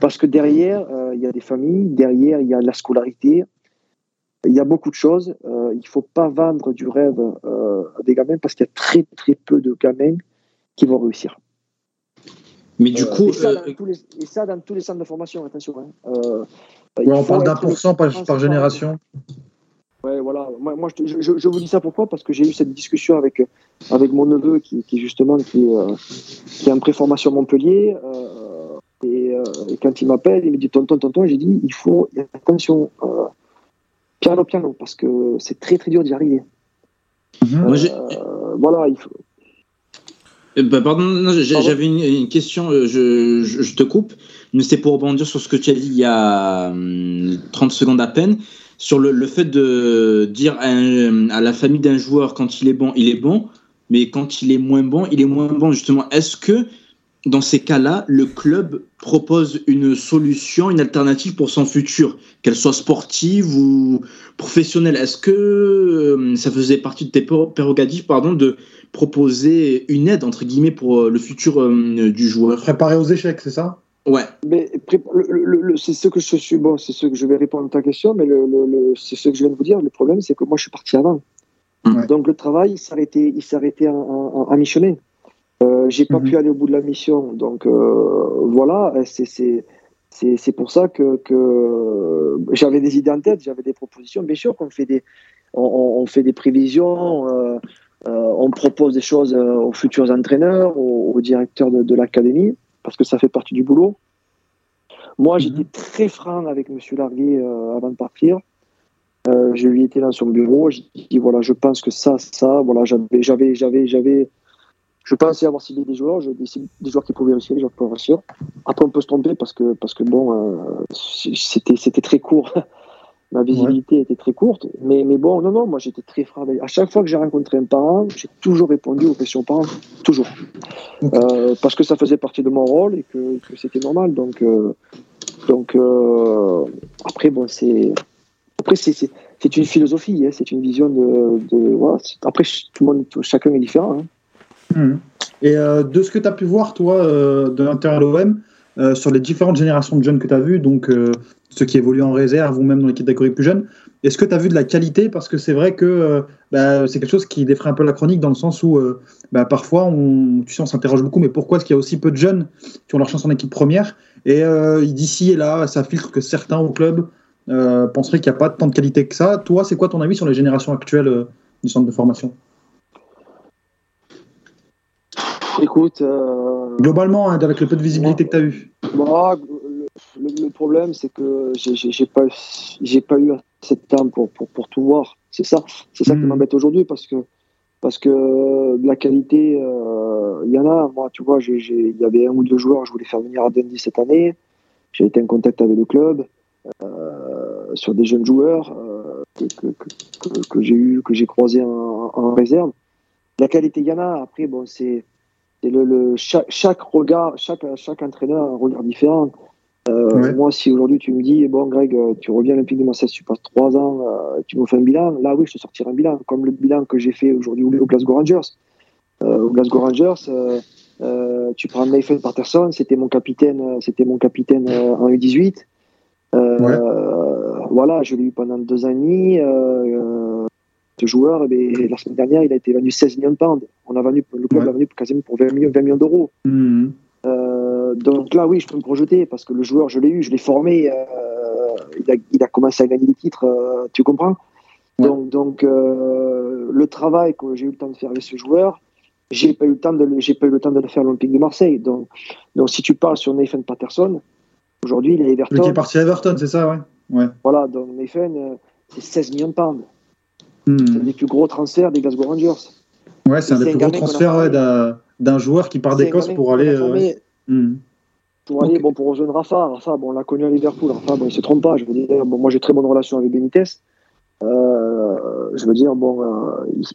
parce que derrière, il y a des familles, derrière, il y a la scolarité, il y a beaucoup de choses. Euh, il ne faut pas vendre du rêve euh, à des gamins parce qu'il y a très très peu de gamins qui vont réussir. Mais du euh, coup. Et ça, dans tous les, centres de formation, attention. Hein. on parle d'un pour cent par, génération. Ouais, voilà. Moi, moi je, je, vous dis ça pourquoi? Parce que j'ai eu cette discussion avec, avec mon neveu qui, qui justement qui, qui est en préformation Montpellier. Et, et, quand il m'appelle, il me dit tonton, tonton, j'ai dit il faut attention piano piano parce que c'est très très dur d'y arriver. Mhm. Euh, voilà, il faut. Euh, bah, pardon, j'avais une, question, euh, je, je, te coupe, mais c'est pour rebondir sur ce que tu as dit il y a 30 hum, secondes à peine, sur le, le fait de dire à, à la famille d'un joueur quand il est bon, il est bon, mais quand il est moins bon, il est moins bon justement. Est-ce que dans ces cas-là, le club propose une solution, une alternative pour son futur, qu'elle soit sportive ou professionnelle. Est-ce que euh, ça faisait partie de tes prérogatives pardon, de proposer une aide, entre guillemets, pour euh, le futur euh, du joueur? Préparer aux échecs, c'est ça? Ouais. Mais c'est ce que je suis. Bon, c'est ce que je vais répondre à ta question, mais le, c'est ce que je viens de vous dire. Le problème, c'est que moi, je suis parti avant. Donc le travail, il s'arrêtait, il s'arrêtait à mi-chemin. Euh, j'ai pas mhm. pu aller au bout de la mission, donc euh, voilà. C'est c'est pour ça que, que j'avais des idées en tête, j'avais des propositions. Bien sûr qu'on fait des on, on, fait des prévisions, euh, on propose des choses aux futurs entraîneurs, aux, directeurs de, de l'académie, parce que ça fait partie du boulot. Moi, mhm. j'étais très franc avec Monsieur Larguet avant de partir. Euh, je lui étais dans son bureau, j'ai dit voilà, je pense que ça, ça, voilà, j'avais, j'avais, j'avais, j'avais, je pensais avoir ciblé des joueurs, des, des joueurs qui pouvaient réussir, des joueurs qui pouvaient réussir. Après, on peut se tromper parce que, parce que bon, euh, c'était, c'était très court. Ma visibilité était très courte. Mais, mais bon, non, non, moi j'étais très frappé. À chaque fois que j'ai rencontré un parent, j'ai toujours répondu aux questions parents. Toujours. Euh, parce que ça faisait partie de mon rôle et que, que c'était normal. Donc, donc après, bon, c'est après, c'est une philosophie, hein, c'est une vision de. Après, tout le monde, chacun est différent. Hein. Hmm. Et euh, de ce que tu as pu voir, toi, euh, de l'intérieur de l'OM, euh, sur les différentes générations de jeunes que tu as vues, donc ceux qui évoluent en réserve ou même dans les catégories plus jeunes, est-ce que tu as vu de la qualité? Parce que c'est vrai que bah, c'est quelque chose qui défrait un peu la chronique dans le sens où bah, parfois, on, tu on s'interroge beaucoup, mais pourquoi est-ce qu'il y a aussi peu de jeunes qui ont leur chance en équipe première? Et d'ici et là, ça filtre que certains au club penserait qu'il n'y a pas tant de qualité que ça. Toi, c'est quoi ton avis sur les générations actuelles du centre de formation? Écoute. Euh, Globalement, hein, avec le peu de visibilité que tu as eu. le, problème, c'est que j'ai pas, pas eu assez de temps pour, pour, pour tout voir. C'est ça, c'est ça qui hmm. m'embête aujourd'hui parce que, parce que la qualité, il y en a. Moi, tu vois, il y avait un ou deux joueurs, je voulais faire venir à Dundee cette année. J'ai été en contact avec le club. Euh, sur des jeunes joueurs euh, que, que, que, j'ai eu, que j'ai croisé en, en, réserve. La qualité il y en a. Après, bon, c'est le, le, chaque, chaque, regard, chaque, chaque entraîneur a un regard différent. Euh, Moi, si aujourd'hui tu me dis, bon, Greg, tu reviens à l'Olympique de Marseille, tu passes trois ans, euh, tu me fais un bilan, là, oui, je te sortirai un bilan, comme le bilan que j'ai fait aujourd'hui au Glasgow Rangers. Euh, au Glasgow Rangers, tu prends Nathan Patterson, c'était mon capitaine, c'était mon capitaine en U18. Euh, voilà, je l'ai eu pendant deux ans et demi. Euh, euh, ce joueur, eh la semaine dernière, il a été vendu 16 millions de pounds. On a vendu, le club l'a vendu quasiment pour 20 millions, 20 millions d'euros. Mmh. donc là, oui, je peux me projeter parce que le joueur, je l'ai eu, je l'ai formé. Il a, il, a, commencé à gagner des titres, tu comprends? Donc, donc le travail que j'ai eu le temps de faire avec ce joueur, j'ai pas eu le temps de, j'ai pas eu le temps de le faire à l'Olympique de Marseille. Donc, donc si tu parles sur Nathan Patterson, Aujourd'hui, il est Everton. Il est parti à Everton, c'est ça, ouais. ouais. Voilà, donc Nathan, euh, c'est 16 millions de pounds. Hmm. C'est un des plus gros transferts des Glasgow Rangers. Ouais, c'est un des plus gros transferts d'un joueur qui part d'Écosse pour aller. Euh, hmm. Pour aller, bon, pour rejoindre Rafa. Rafa, bon, on l'a connu à Liverpool. Rafa, bon, il se trompe pas. Je veux dire, bon, moi, j'ai très bonne relation avec Benitez. Euh, je veux dire, bon,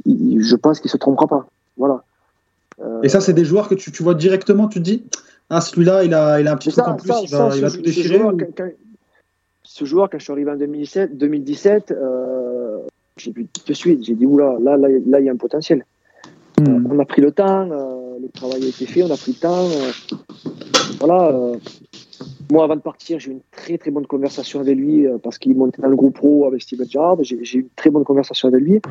je pense qu'il se trompera pas. Voilà. Et ça, c'est des joueurs que tu, tu vois directement, tu te dis ah, celui-là, il a, il a un petit truc en plus, il, va, il va tout déchirer. Ce joueur, quand, je suis arrivé en 2017, 2017 euh, j'ai vu tout de suite, j'ai dit, oula, là, là, là, il y a un potentiel. Hmm. Euh, on a pris le temps, euh, le travail a été fait, on a pris le temps. Euh, voilà. Moi, avant de partir, j'ai eu une très très bonne conversation avec lui parce qu'il montait dans le groupe pro avec Steven Gerrard. J'ai eu une très bonne conversation avec lui.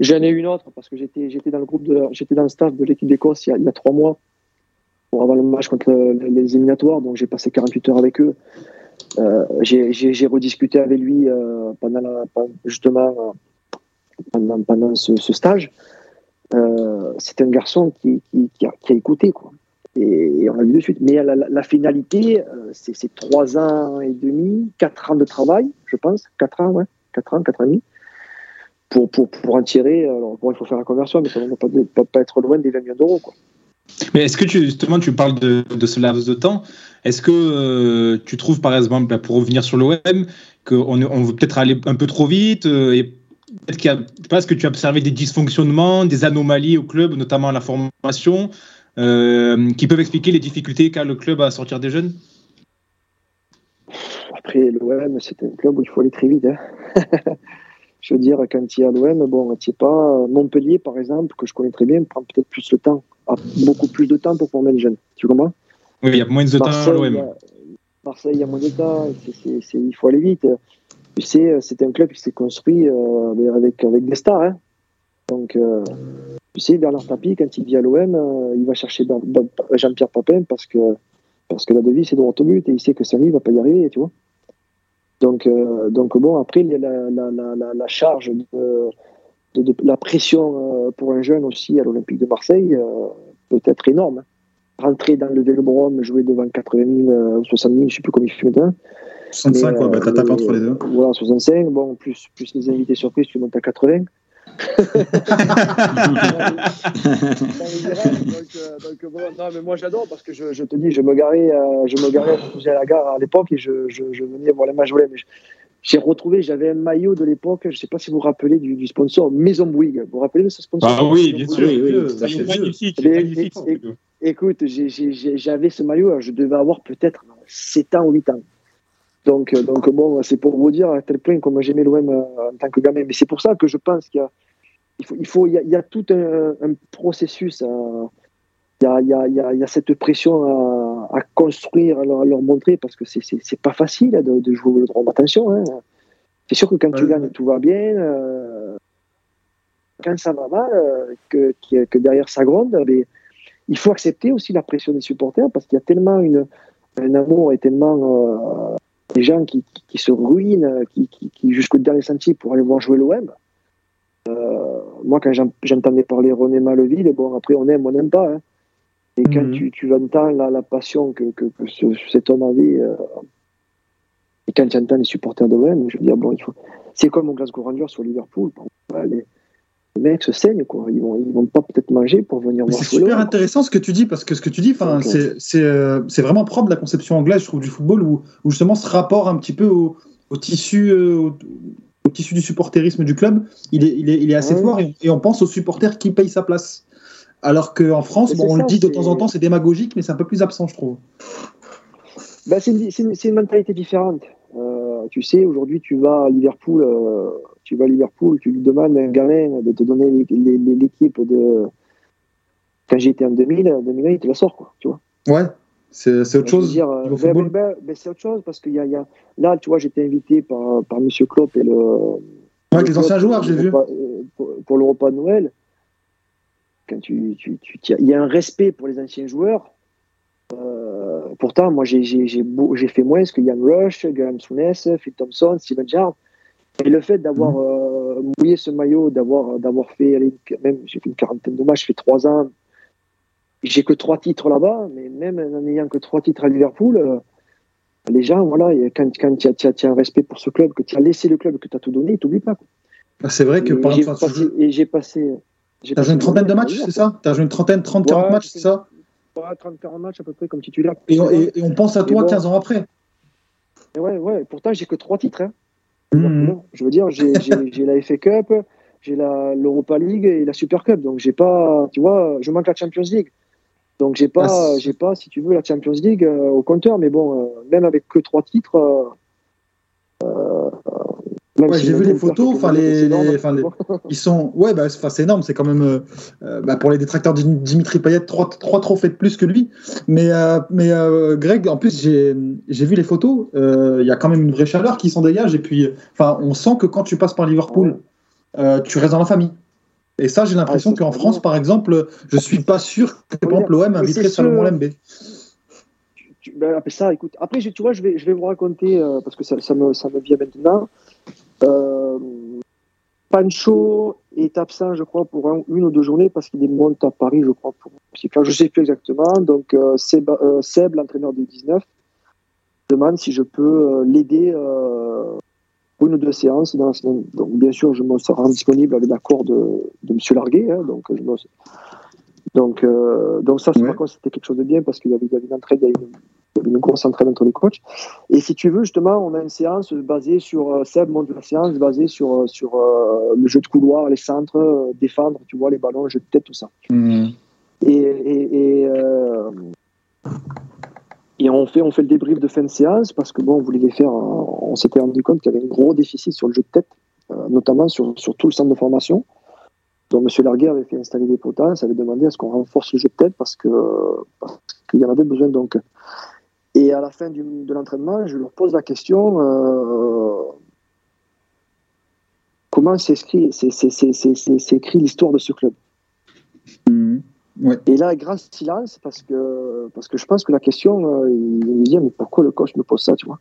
J'en ai eu une autre parce que j'étais j'étais dans le groupe de j'étais dans le staff de l'équipe d'Écosse il, il, y a trois mois pour avoir le match contre les éliminatoires. Donc j'ai passé 48 heures avec eux. J'ai rediscuté avec lui pendant justement pendant, ce, stage. Euh, c'est un garçon qui, a, écouté quoi. Et, on l'a vu de suite. Mais la, finalité, c'est trois ans et demi, quatre ans de travail, je pense, quatre ans, ouais, quatre ans, quatre ans et demi. Pour, pour, pour en tirer, alors il faut faire la conversion, mais ça ne va pas, pas, être loin des 20 millions d'euros. Mais est-ce que tu, justement, tu parles de, ce laps de temps Est-ce que euh, tu trouves, par exemple, pour revenir sur l'OM, qu'on on veut peut-être aller un peu trop vite euh, et peut-être qu'il y a, que tu as observé des dysfonctionnements, des anomalies au club, notamment à la formation euh, qui peuvent expliquer les difficultés qu'a le club à sortir des jeunes? Après, l'OM, c'est un club où il faut aller très vite. hein. je veux dire, quand il y a l'OM, bon, tu sais pas, Montpellier, par exemple, que je connais très bien, prend peut-être plus le temps, a beaucoup plus de temps pour former les jeunes. Tu comprends? Oui, il y a moins de temps à l'OM. a- Marseille, il y a moins de temps, il faut aller vite. Tu sais, c'est un club qui s'est construit euh, avec, avec des stars. hein. Donc, euh, tu sais, Bernard Tapie, quand il vit à l'OM, euh, il va chercher Jean-Pierre Papin parce que, parce que la devise, c'est droit au but et il sait que lui, il va pas y arriver, tu vois. Donc, euh, donc bon, après, il y a la, la, la, charge de, la pression euh, pour un jeune aussi à l'Olympique de Marseille euh, peut être énorme. hein. Rentrer dans le Vélodrome, jouer devant 80 000 euh, ou 60 000, je sais plus combien il fait maintenant. 65, Mais, quoi, bah, t'as euh, tapé entre les deux. Voilà, 65, bon, plus, plus les invités surprises, tu montes à 80. Dans les virages, donc, euh, donc, bon, non, mais moi j'adore parce que je, je te dis, je me garais, euh, je me garais à la gare à l'époque et je, je, je venais voir les matchs volés. J'ai retrouvé, j'avais un maillot de l'époque, je ne sais pas si vous vous rappelez du, du sponsor Maison Bouygues. Vous vous rappelez de ce sponsor? Ah oui, bien sûr. Oui, oui, fait. Magnifique, Mais- magnifique. Écoute, j'ai- j'ai- j'ai- j'avais ce maillot, je devais avoir peut-être 7 ans ou 8 ans. Donc, euh, donc bon, c'est pour vous dire à tel point comment j'aimais l'OM euh, en tant que gamin. Mais c'est pour ça que je pense qu'il y a, il faut, il faut, il y a, il y a tout un, un processus. à- il y a, il y a- il y a- cette pression à, à construire, à leur, à leur montrer, parce que c'est- pas facile hein, de, de jouer le droit. Attention, hein. c'est sûr que quand tu gagnes, tout va bien. euh, quand ça va mal, euh, que, que, derrière ça gronde, mais il faut accepter aussi la pression des supporters parce qu'il y a tellement une, un amour et tellement euh, des gens qui, qui, qui se ruinent, qui, qui, jusqu'au dernier sentier pour aller voir jouer l'OM. Euh, moi, quand j'en- j'entendais parler René Maleville, bon, après, on aime, on n'aime pas. hein. Et quand Mhm. tu, tu entends la, la passion que, que, que ce- cet homme avait, euh, et quand tu entends les supporters de l'OM, je veux dire, bon, il faut. C'est comme au Glasgow Rangers sur Liverpool. Bon, les, les mecs se saignent, quoi. Ils vont, ils vont pas peut-être manger pour venir voir c'est super intéressant ce que tu dis, parce que ce que tu dis, enfin, Ok. c'est euh, vraiment propre de la conception anglaise, je trouve, du football, où, où justement ce rapport un petit peu au, au tissu, euh, au, au tissu du supporterisme du club, il est, il est, il est assez Ouais. fort, et, et on pense aux supporters qui payent sa place. Alors qu'en France, bon, on le dit de temps en temps, c'est démagogique, mais c'est un peu plus absent, je trouve. Ben, c'est une, une- une mentalité différente. Euh, tu sais, aujourd'hui, tu vas à Liverpool, euh, tu vas à Liverpool, tu lui demandes à un gamin de te donner l'équipe de. Quand j'étais en 2000, en 2001, il te la sort, quoi, tu vois. Ouais, c'est autre chose. euh, ben, ben, ben, c'est autre chose parce qu'il y a, y a- là, tu vois, j'étais invité par, par Monsieur Klopp et le. Ouais, le les anciens joueurs, j'ai vu. pour- euh, Pour, pour le repas de Noël, quand tu, tu, tu- il y a un respect pour les anciens joueurs. Euh, pourtant, moi, j'ai- fait moins que Yann Rush, Graham Souness, Phil Thompson, Steven Gerrard. Et le fait d'avoir Mhm. euh, mouillé ce maillot, d'avoir d'avoir fait, même j'ai fait une quarantaine de matchs, fait trois ans. J'ai que trois titres là-bas, mais même en n'ayant que trois titres à Liverpool, euh, les gens, voilà, quand, quand tu as, un respect pour ce club, que tu as laissé le club, que tu as tout donné, ils t'oublient pas. quoi. Ah, C'est vrai que Et par exemple, et j'ai passé. j'ai as passé joué une trentaine de matchs, c'est ça? Tu as joué une trentaine, 30, 40 Ouais, matchs, c'est ça? Ouais, 30-40 matchs à peu près comme titulaire. et, on- et- et on pense à toi bon. 15 ans après. Et ouais, ouais, pourtant, j'ai que trois titres. hein. Mhm. Je veux dire, j'ai la FA Cup, j'ai la- l'Europa League et la Super Cup. Donc, j'ai pas, tu vois, je manque la Champions League. Donc, j'ai Ah, pas, c'est- j'ai pas, si tu veux, la Champions League euh, au compteur. Mais bon, euh, même avec que trois titres. euh, Ouais, si j'ai vu les photos, enfin, les-. Ils sont, ouais, bah, c'est énorme, c'est quand même euh, euh, bah, pour les détracteurs de Dimitri Payet, trois, trois trophées de plus que lui. Mais, euh, mais euh, Greg, en plus, j'ai vu les photos, il y a quand même une vraie chaleur qui s'en dégage. Et puis, enfin, on sent que quand tu passes par Liverpool, tu restes dans la famille. Et ça, j'ai l'impression c'est qu'en France, bien. par exemple, je suis pas sûr que, par exemple, l'OM inviterait Salomon. Lembe. ben, après ça, écoute, après, je- tu vois, je vais, je vais vous raconter, parce que ça, ça, me, ça me vient maintenant. Euh, Pancho est absent, je crois, pour un- une ou deux journées parce qu'il monte à Paris, je crois, pour je ne sais plus exactement. Donc, euh, Seb, euh, Seb, l'entraîneur des 19, demande si je peux euh, l'aider pour une ou deux séances dans la semaine. Donc, bien sûr, je me rends disponible avec l'accord de, de M. Larguet. hein, donc, je me- donc, donc ça, par contre, c'était quelque chose de bien parce qu'il y avait, il y avait une entraide, il y avait une, une grosse entre les coachs. Et si tu veux, justement, on a une séance basée sur, euh, Seb monte la séance basée sur, euh, sur euh, le jeu de couloir, les centres, euh, défendre, tu vois, les ballons, le jeu de tête, tout ça. Et, et, et, euh, et on, fait, on fait le débrief de fin de séance parce que bon, on voulait les faire. On s'était rendu compte qu'il y avait un gros déficit sur le jeu de tête, notamment sur, sur tout le centre de formation. Donc, M. Larguet avait fait installer des potences, avait demandé à ce qu'on renforce le jeu de tête parce que parce qu'il y en avait besoin. Donc, et à la fin du, de l'entraînement, je leur pose la question euh, comment s'écrit, écrit l'histoire de ce club? Ouais. Et là, grand silence, parce que, parce que je pense que la question, euh, il me dit, mais pourquoi le coach me pose ça, tu vois?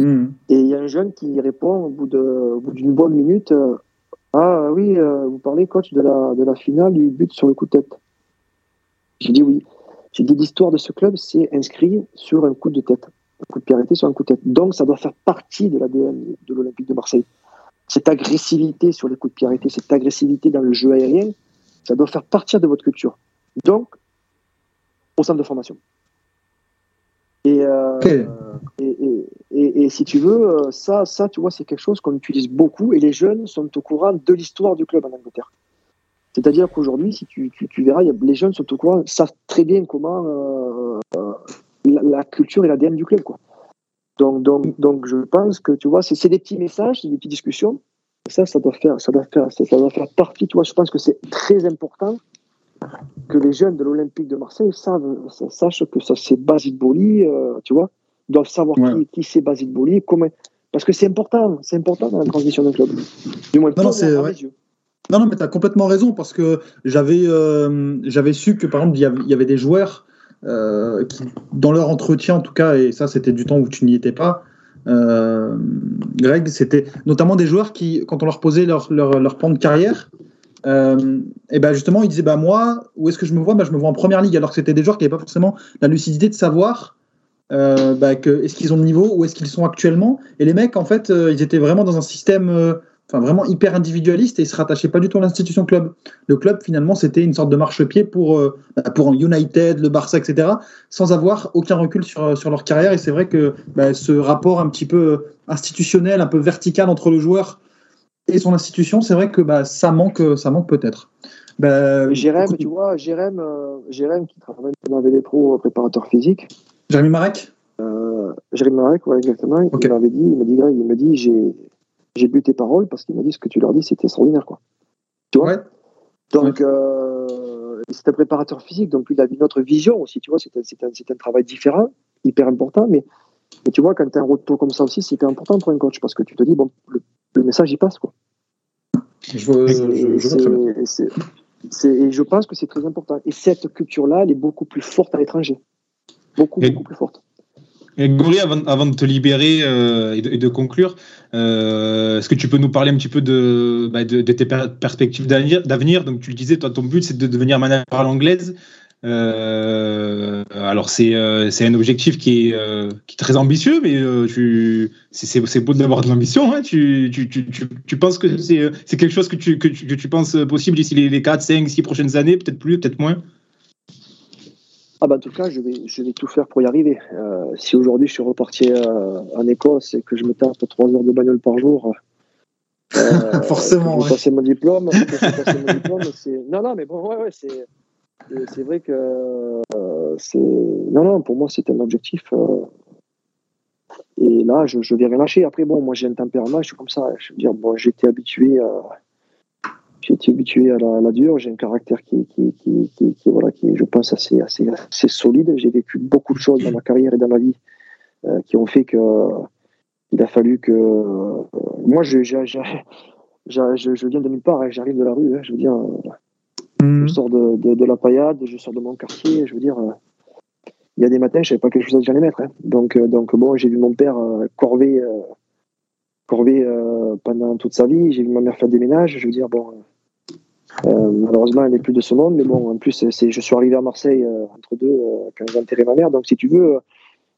Mhm. Et il y a un jeune qui répond au bout de- au bout d'une bonne minute, euh, ah oui, euh, vous parlez, coach, de la, de la finale du but sur le coup de tête? J'ai dit oui. J'ai dit l'histoire de ce club, c'est inscrit sur un coup de tête. Un coup de pied arrêté sur un coup de tête. Donc ça doit faire partie de l'ADN de l'Olympique de Marseille. Cette agressivité sur les coups de pied arrêtés, cette agressivité dans le jeu aérien, ça doit faire partir de votre culture. Donc, au centre de formation. Et, euh, et- et- et si tu veux, euh, ça, ça, tu vois, c'est quelque chose qu'on utilise beaucoup et les jeunes sont au courant de l'histoire du club en Angleterre. C'est-à-dire qu'aujourd'hui, si tu, tu, tu verras, y a- les jeunes au courant, savent très bien comment euh, euh, la, la culture et l'ADN du club. Quoi. Donc, donc, donc, je pense que tu vois, c'est des petits messages, c'est des petites discussions. Et ça, ça doit faire, ça doit faire, ça, ça doit faire partie. Tu vois, je pense que c'est très important que les jeunes de l'Olympique de Marseille savent, sa- sachent que ça c'est Basile Boli, euh, tu vois, doivent savoir Ouais. qui, qui c'est Basile Boli, comment, parce que c'est important, c'est important dans la transition d'un club. Du moins, Non, non, c'est- ouais. Non, non, mais tu as complètement raison parce que j'avais euh, j'avais su que par exemple, il y avait, des joueurs euh, qui, dans leur entretien en tout cas, et ça c'était du temps où tu n'y étais pas, euh, Greg, c'était notamment des joueurs qui, quand on leur posait leur, leur, leur plan de carrière, et ben justement, ils disaient bah moi, où est-ce que je me vois? Bah, Je me vois en première ligue, alors que c'était des joueurs qui n'avaient pas forcément la lucidité de savoir. euh, bah, est-ce qu'ils ont le niveau, où est-ce qu'ils sont actuellement? Et les mecs, en fait, ils étaient vraiment dans un système enfin vraiment hyper individualiste et il se rattachait pas du tout à l'institution club. Le club finalement c'était une sorte de marchepied pour euh, bah, pour United, le Barça, etc. Sans avoir aucun recul sur sur leur carrière et c'est vrai que bah, ce rapport un petit peu institutionnel, un peu vertical entre le joueur et son institution, c'est vrai que bah, ça manque ça manque peut-être. Bah, Jérém, tu vois, Jérém, euh, Jérém qui travaille dans les Pro, préparateur physique, Jérémy Marek? Jérémy Marek, ouais, exactement, Ok. il m'avait dit, il m'a dit, Greg, il m'a dit, j'ai, j'ai bu tes paroles parce qu'il m'a dit ce que tu leur dis, c'était extraordinaire, quoi. Tu vois? Ouais. Donc, euh, c'est un préparateur physique, donc il a une autre vision aussi, tu vois, c'est un, un, un travail différent, hyper important, mais, mais tu vois, quand tu as un retour comme ça aussi, c'est important pour un coach parce que tu te dis, bon, le, le message, il passe, quoi. Je, et je pense que c'est très important. Et cette culture-là, elle est beaucoup plus forte à l'étranger. Beaucoup, Et- beaucoup plus forte. Gori, avant, de te libérer euh, et, de, conclure, euh, est-ce que tu peux nous parler un petit peu de, bah, tes per- perspectives d'avenir? Donc, tu le disais, toi, ton but, c'est de devenir manager à l'anglaise. Euh, alors, c'est un objectif qui est, qui est très ambitieux, mais c'est- beau d'avoir de l'ambition. Hein, tu, tu, tu, tu, penses que c'est quelque chose que tu, que, que tu penses possible d'ici les, les 4, 5, 6 prochaines années Peut-être plus, peut-être moins? Ah bah, en tout cas, je vais, je vais tout faire pour y arriver. Euh, si aujourd'hui je suis reparti euh, en Écosse et que je me tape trois heures de bagnole par jour, euh, Forcément, je ouais. passer mon diplôme, mon. Non, non, mais bon, ouais, ouais, c'est... vrai que c'est... Non, non, pour moi, c'est un objectif. Et là, je, je vais rien lâcher. Après, bon, moi, j'ai un tempérament, je suis comme ça. Je veux dire, bon, j'étais habitué à... J'étais habitué à la, à la dure, j'ai un caractère qui, qui, qui, qui, voilà, qui est, je pense, assez, assez, assez solide. J'ai vécu beaucoup de choses dans ma carrière et dans ma vie euh, qui ont fait que il a fallu que. euh, moi, je, je, je, je, viens de nulle part, hein, j'arrive de la rue. hein, je veux dire, euh, Mhm. je sors de, de, de la paillade, je sors de mon quartier. Je veux dire, euh, il y a des matins, je savais pas quelle chose j'allais mettre. hein. Donc, euh, donc, bon, j'ai vu mon père euh, corver, euh, euh, pendant toute sa vie. J'ai vu ma mère faire des ménages. Je veux dire, bon. Euh, malheureusement, elle n'est plus de ce monde, mais bon, en plus, c'est, je suis arrivé à Marseille euh, entre deux euh, quand j'ai enterré ma mère. Donc, si tu veux, euh,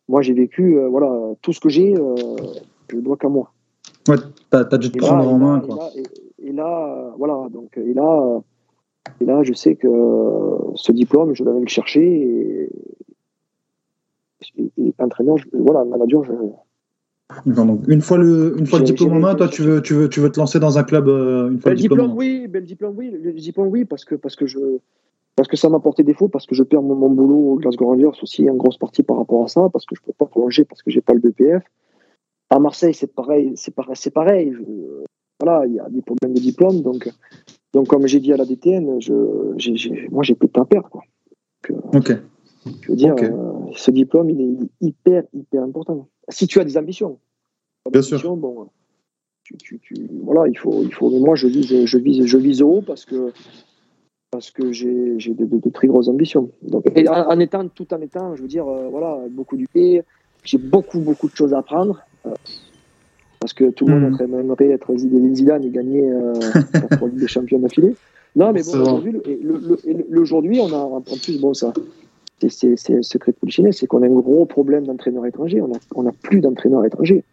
moi, j'ai vécu, voilà, tout ce que j'ai, je le dois qu'à moi. Ouais, t'as t'as dû te Et prendre là, en main. Quoi. et là, et- et là, voilà, donc, et là, et là, je sais que ce diplôme, je vais aller le chercher et, entraîneur, je- voilà, manager, je, donc une fois le, une fois le J'ai- diplôme en main, toi tu veux, tu veux, tu veux te lancer dans un club euh, une fois Ben, le diplôme oui, ben, le diplôme, oui, le diplôme, oui, parce que, parce que je, parce que ça m'a porté défaut, parce que je perds mon, mon boulot au Glasgow Rangers aussi en grosse partie par rapport à ça, parce que je peux pas prolonger, parce que j'ai pas le BPF. À Marseille, c'est pareil, c'est pareil, c'est pareil. Je- voilà, il y a des problèmes de diplôme, donc, donc comme j'ai dit à la DTN, je, j'ai, j'ai- moi j'ai plus de temps à perdre, quoi. Ok. Je veux dire, euh, ce diplôme, il est hyper, hyper important. Si tu as des ambitions. Bien d'ambition, Bon, tu, tu, tu- voilà, il faut, il faut. Mais moi, je vise, je vise, je vise haut parce que parce que j'ai, j'ai de, de- de très grosses ambitions. Donc, et en, en étant tout en étant, je veux dire, euh, voilà, beaucoup du pays, j'ai beaucoup, beaucoup de choses à apprendre. euh, parce que tout le monde aimerait être Zidane et gagner pour des champions d'affilée. Non, mais bon, aujourd'hui, le, le- le- le- le- aujourd'hui, on a en plus, bon, ça, c'est- un secret de Polichinelle, c'est qu'on a un gros problème d'entraîneurs étrangers. On n'a on a plus d'entraîneurs étrangers.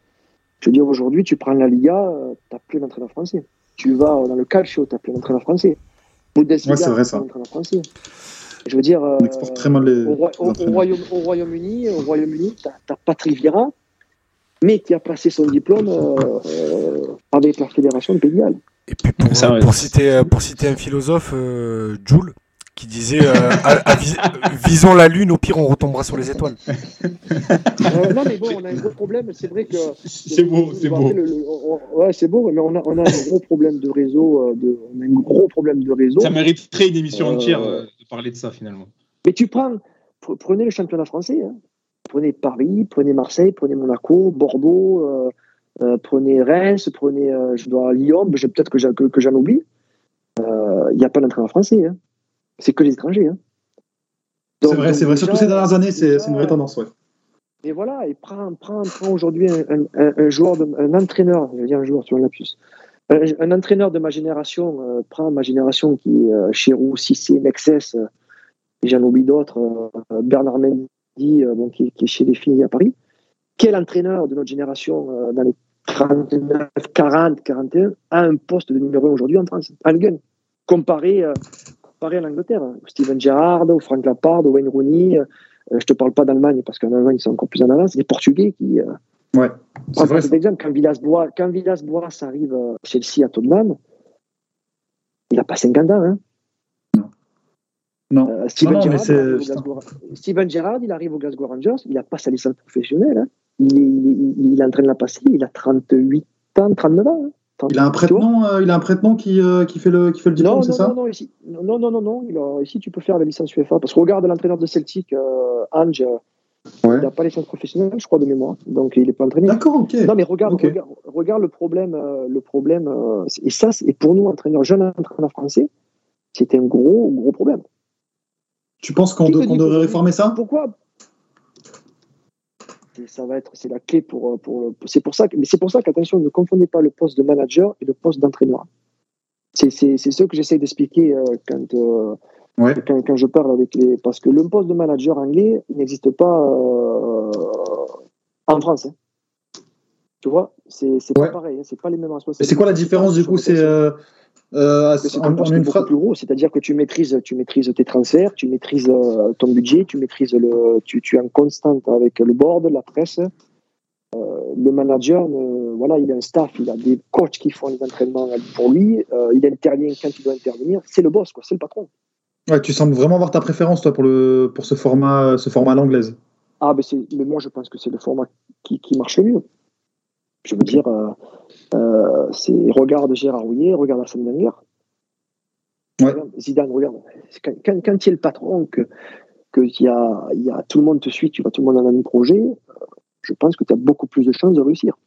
Je veux dire, aujourd'hui, tu prends la Liga, tu n'as plus d'entraîneur français. Tu vas dans le calcio, tu n'as plus d'entraîneur français. Bundesliga, Ouais, c'est vrai, t'as ça. plus d'entraîneur français. Je veux dire, euh, très mal les. au, Roi- au- au entraîneurs. Royaume, au Royaume-Uni, au Royaume-Uni, tu as, Patrick Vieira, mais qui a passé son diplôme euh, euh, avec la fédération de Pays de Galles. Et puis pour, Ça, ouais. pour citer, euh, pour citer un philosophe, euh, Joule, qui disait euh, à- à vis- Visons la lune, au pire on retombera sur les étoiles. Euh, non, mais bon, on a un gros problème. C'est vrai que C'est beau, c'est beau. le- le- on- ouais, c'est beau, mais on a, on a un gros problème de réseau. euh, De, on a un gros problème de réseau. Ça mériterait une émission Euh, entière euh, de parler de ça finalement. Mais tu prends, pre- prenez le championnat français. hein. Prenez Paris, prenez Marseille, prenez Monaco, Bordeaux, euh, euh, prenez Reims, prenez, euh, je dois Lyon. Peut-être que, j'en- que, que j'en oublie. Euh, Il n'y a pas d'entraîneur français. hein. C'est que les étrangers. hein. C'est vrai, c'est vrai. Surtout ces dernières années, c'est une vraie tendance, ouais. Et voilà, et prends, prends, prends aujourd'hui un, un- un- un joueur, de, un entraîneur, je veux dire un joueur, vois, un lapsus. Un, un entraîneur de ma génération, euh, prends ma génération qui est euh, Chirou, Cissé, Mexès, euh, et j'en oublie d'autres, euh, Bernard Mendy, euh, bon, qui, qui est chez les filles à Paris. Quel entraîneur de notre génération, euh, dans les 39, 40, 41, a un poste de numéro 1 aujourd'hui en France, en Ligue 1, comparé, comparé à l'Angleterre hein. Steven Gerrard, ou Frank Lampard, ou Wayne Rooney, euh, je te parle pas d'Allemagne parce qu'en Allemagne, ils sont encore plus en avance. Les Portugais qui. Euh, Ouais. C'est vrai. exemple, quand Villas-Boas quand Villas-Boas arrive euh, Chelsea à Tottenham, il n'a pas 50 ans. Hein. Non. Euh, Steven, Non, Gerrard, il arrive au. Glasgow- Steven Gerrard, il arrive au Glasgow Rangers, il n'a pas sa licence professionnelle. Hein. Il, il, il, il est en train de la passer, il a 38 ans, 39 ans. hein. Il a un 38, tu vois. prête-nom, euh, il a un qui, euh, qui fait le qui fait le diplôme, c'est ça non, non, ici, non, non, non, non, non, il a- ici tu peux faire la licence UEFA. Parce que regarde l'entraîneur de Celtic, euh, Ange, Ouais. il n'a pas les licence professionnelle, je crois, de mémoire. Donc il n'est pas entraîné. D'accord, ok. Non, mais regarde, regarde, regarde le problème. euh, le problème et ça, et pour nous, entraîneurs, jeunes entraîneurs français, c'était un gros, gros problème. Tu penses qu'on devrait réformer ça? Pourquoi ça va être, c'est la clé pour, pour le- c'est pour ça mais c'est pour ça qu'attention, ne confondez pas le poste de manager et le poste d'entraîneur. C'est, c'est, c'est ce que j'essaie d'expliquer euh, quand, euh, Ouais. quand, quand je parle avec les, parce que le poste de manager anglais n'existe pas euh, en France. hein. Tu vois, c'est, Ouais. pas pareil, hein, c'est pas les mêmes responsabilités. c'est quoi la différence du coup? C'est euh, euh, c'est en, un en une phrase. plus gros, c'est-à-dire que tu maîtrises, tu maîtrises tes transferts, tu maîtrises euh, ton budget, tu maîtrises le, tu, tu es en constante avec le board, la presse. Euh, le manager, voilà, il a un staff, il a des coachs qui font les entraînements pour lui, il intervient quand il doit intervenir. C'est le boss, quoi, c'est le patron. Ouais, tu sembles vraiment avoir ta préférence toi pour le pour ce format ce format à l'anglaise. Ah, ben c'est, mais moi je pense que c'est le format qui, qui marche le mieux. Je veux dire, euh, euh, c'est regarde Gérard Rouillet, regarde Arsène Wenger. Ouais. Zidane, regarde. Quand, quand, quand tu es le patron, que, que y a, y a, tout le monde te suit, tu vois, tout le monde a un même projet, euh, je pense que tu as beaucoup plus de chances de réussir.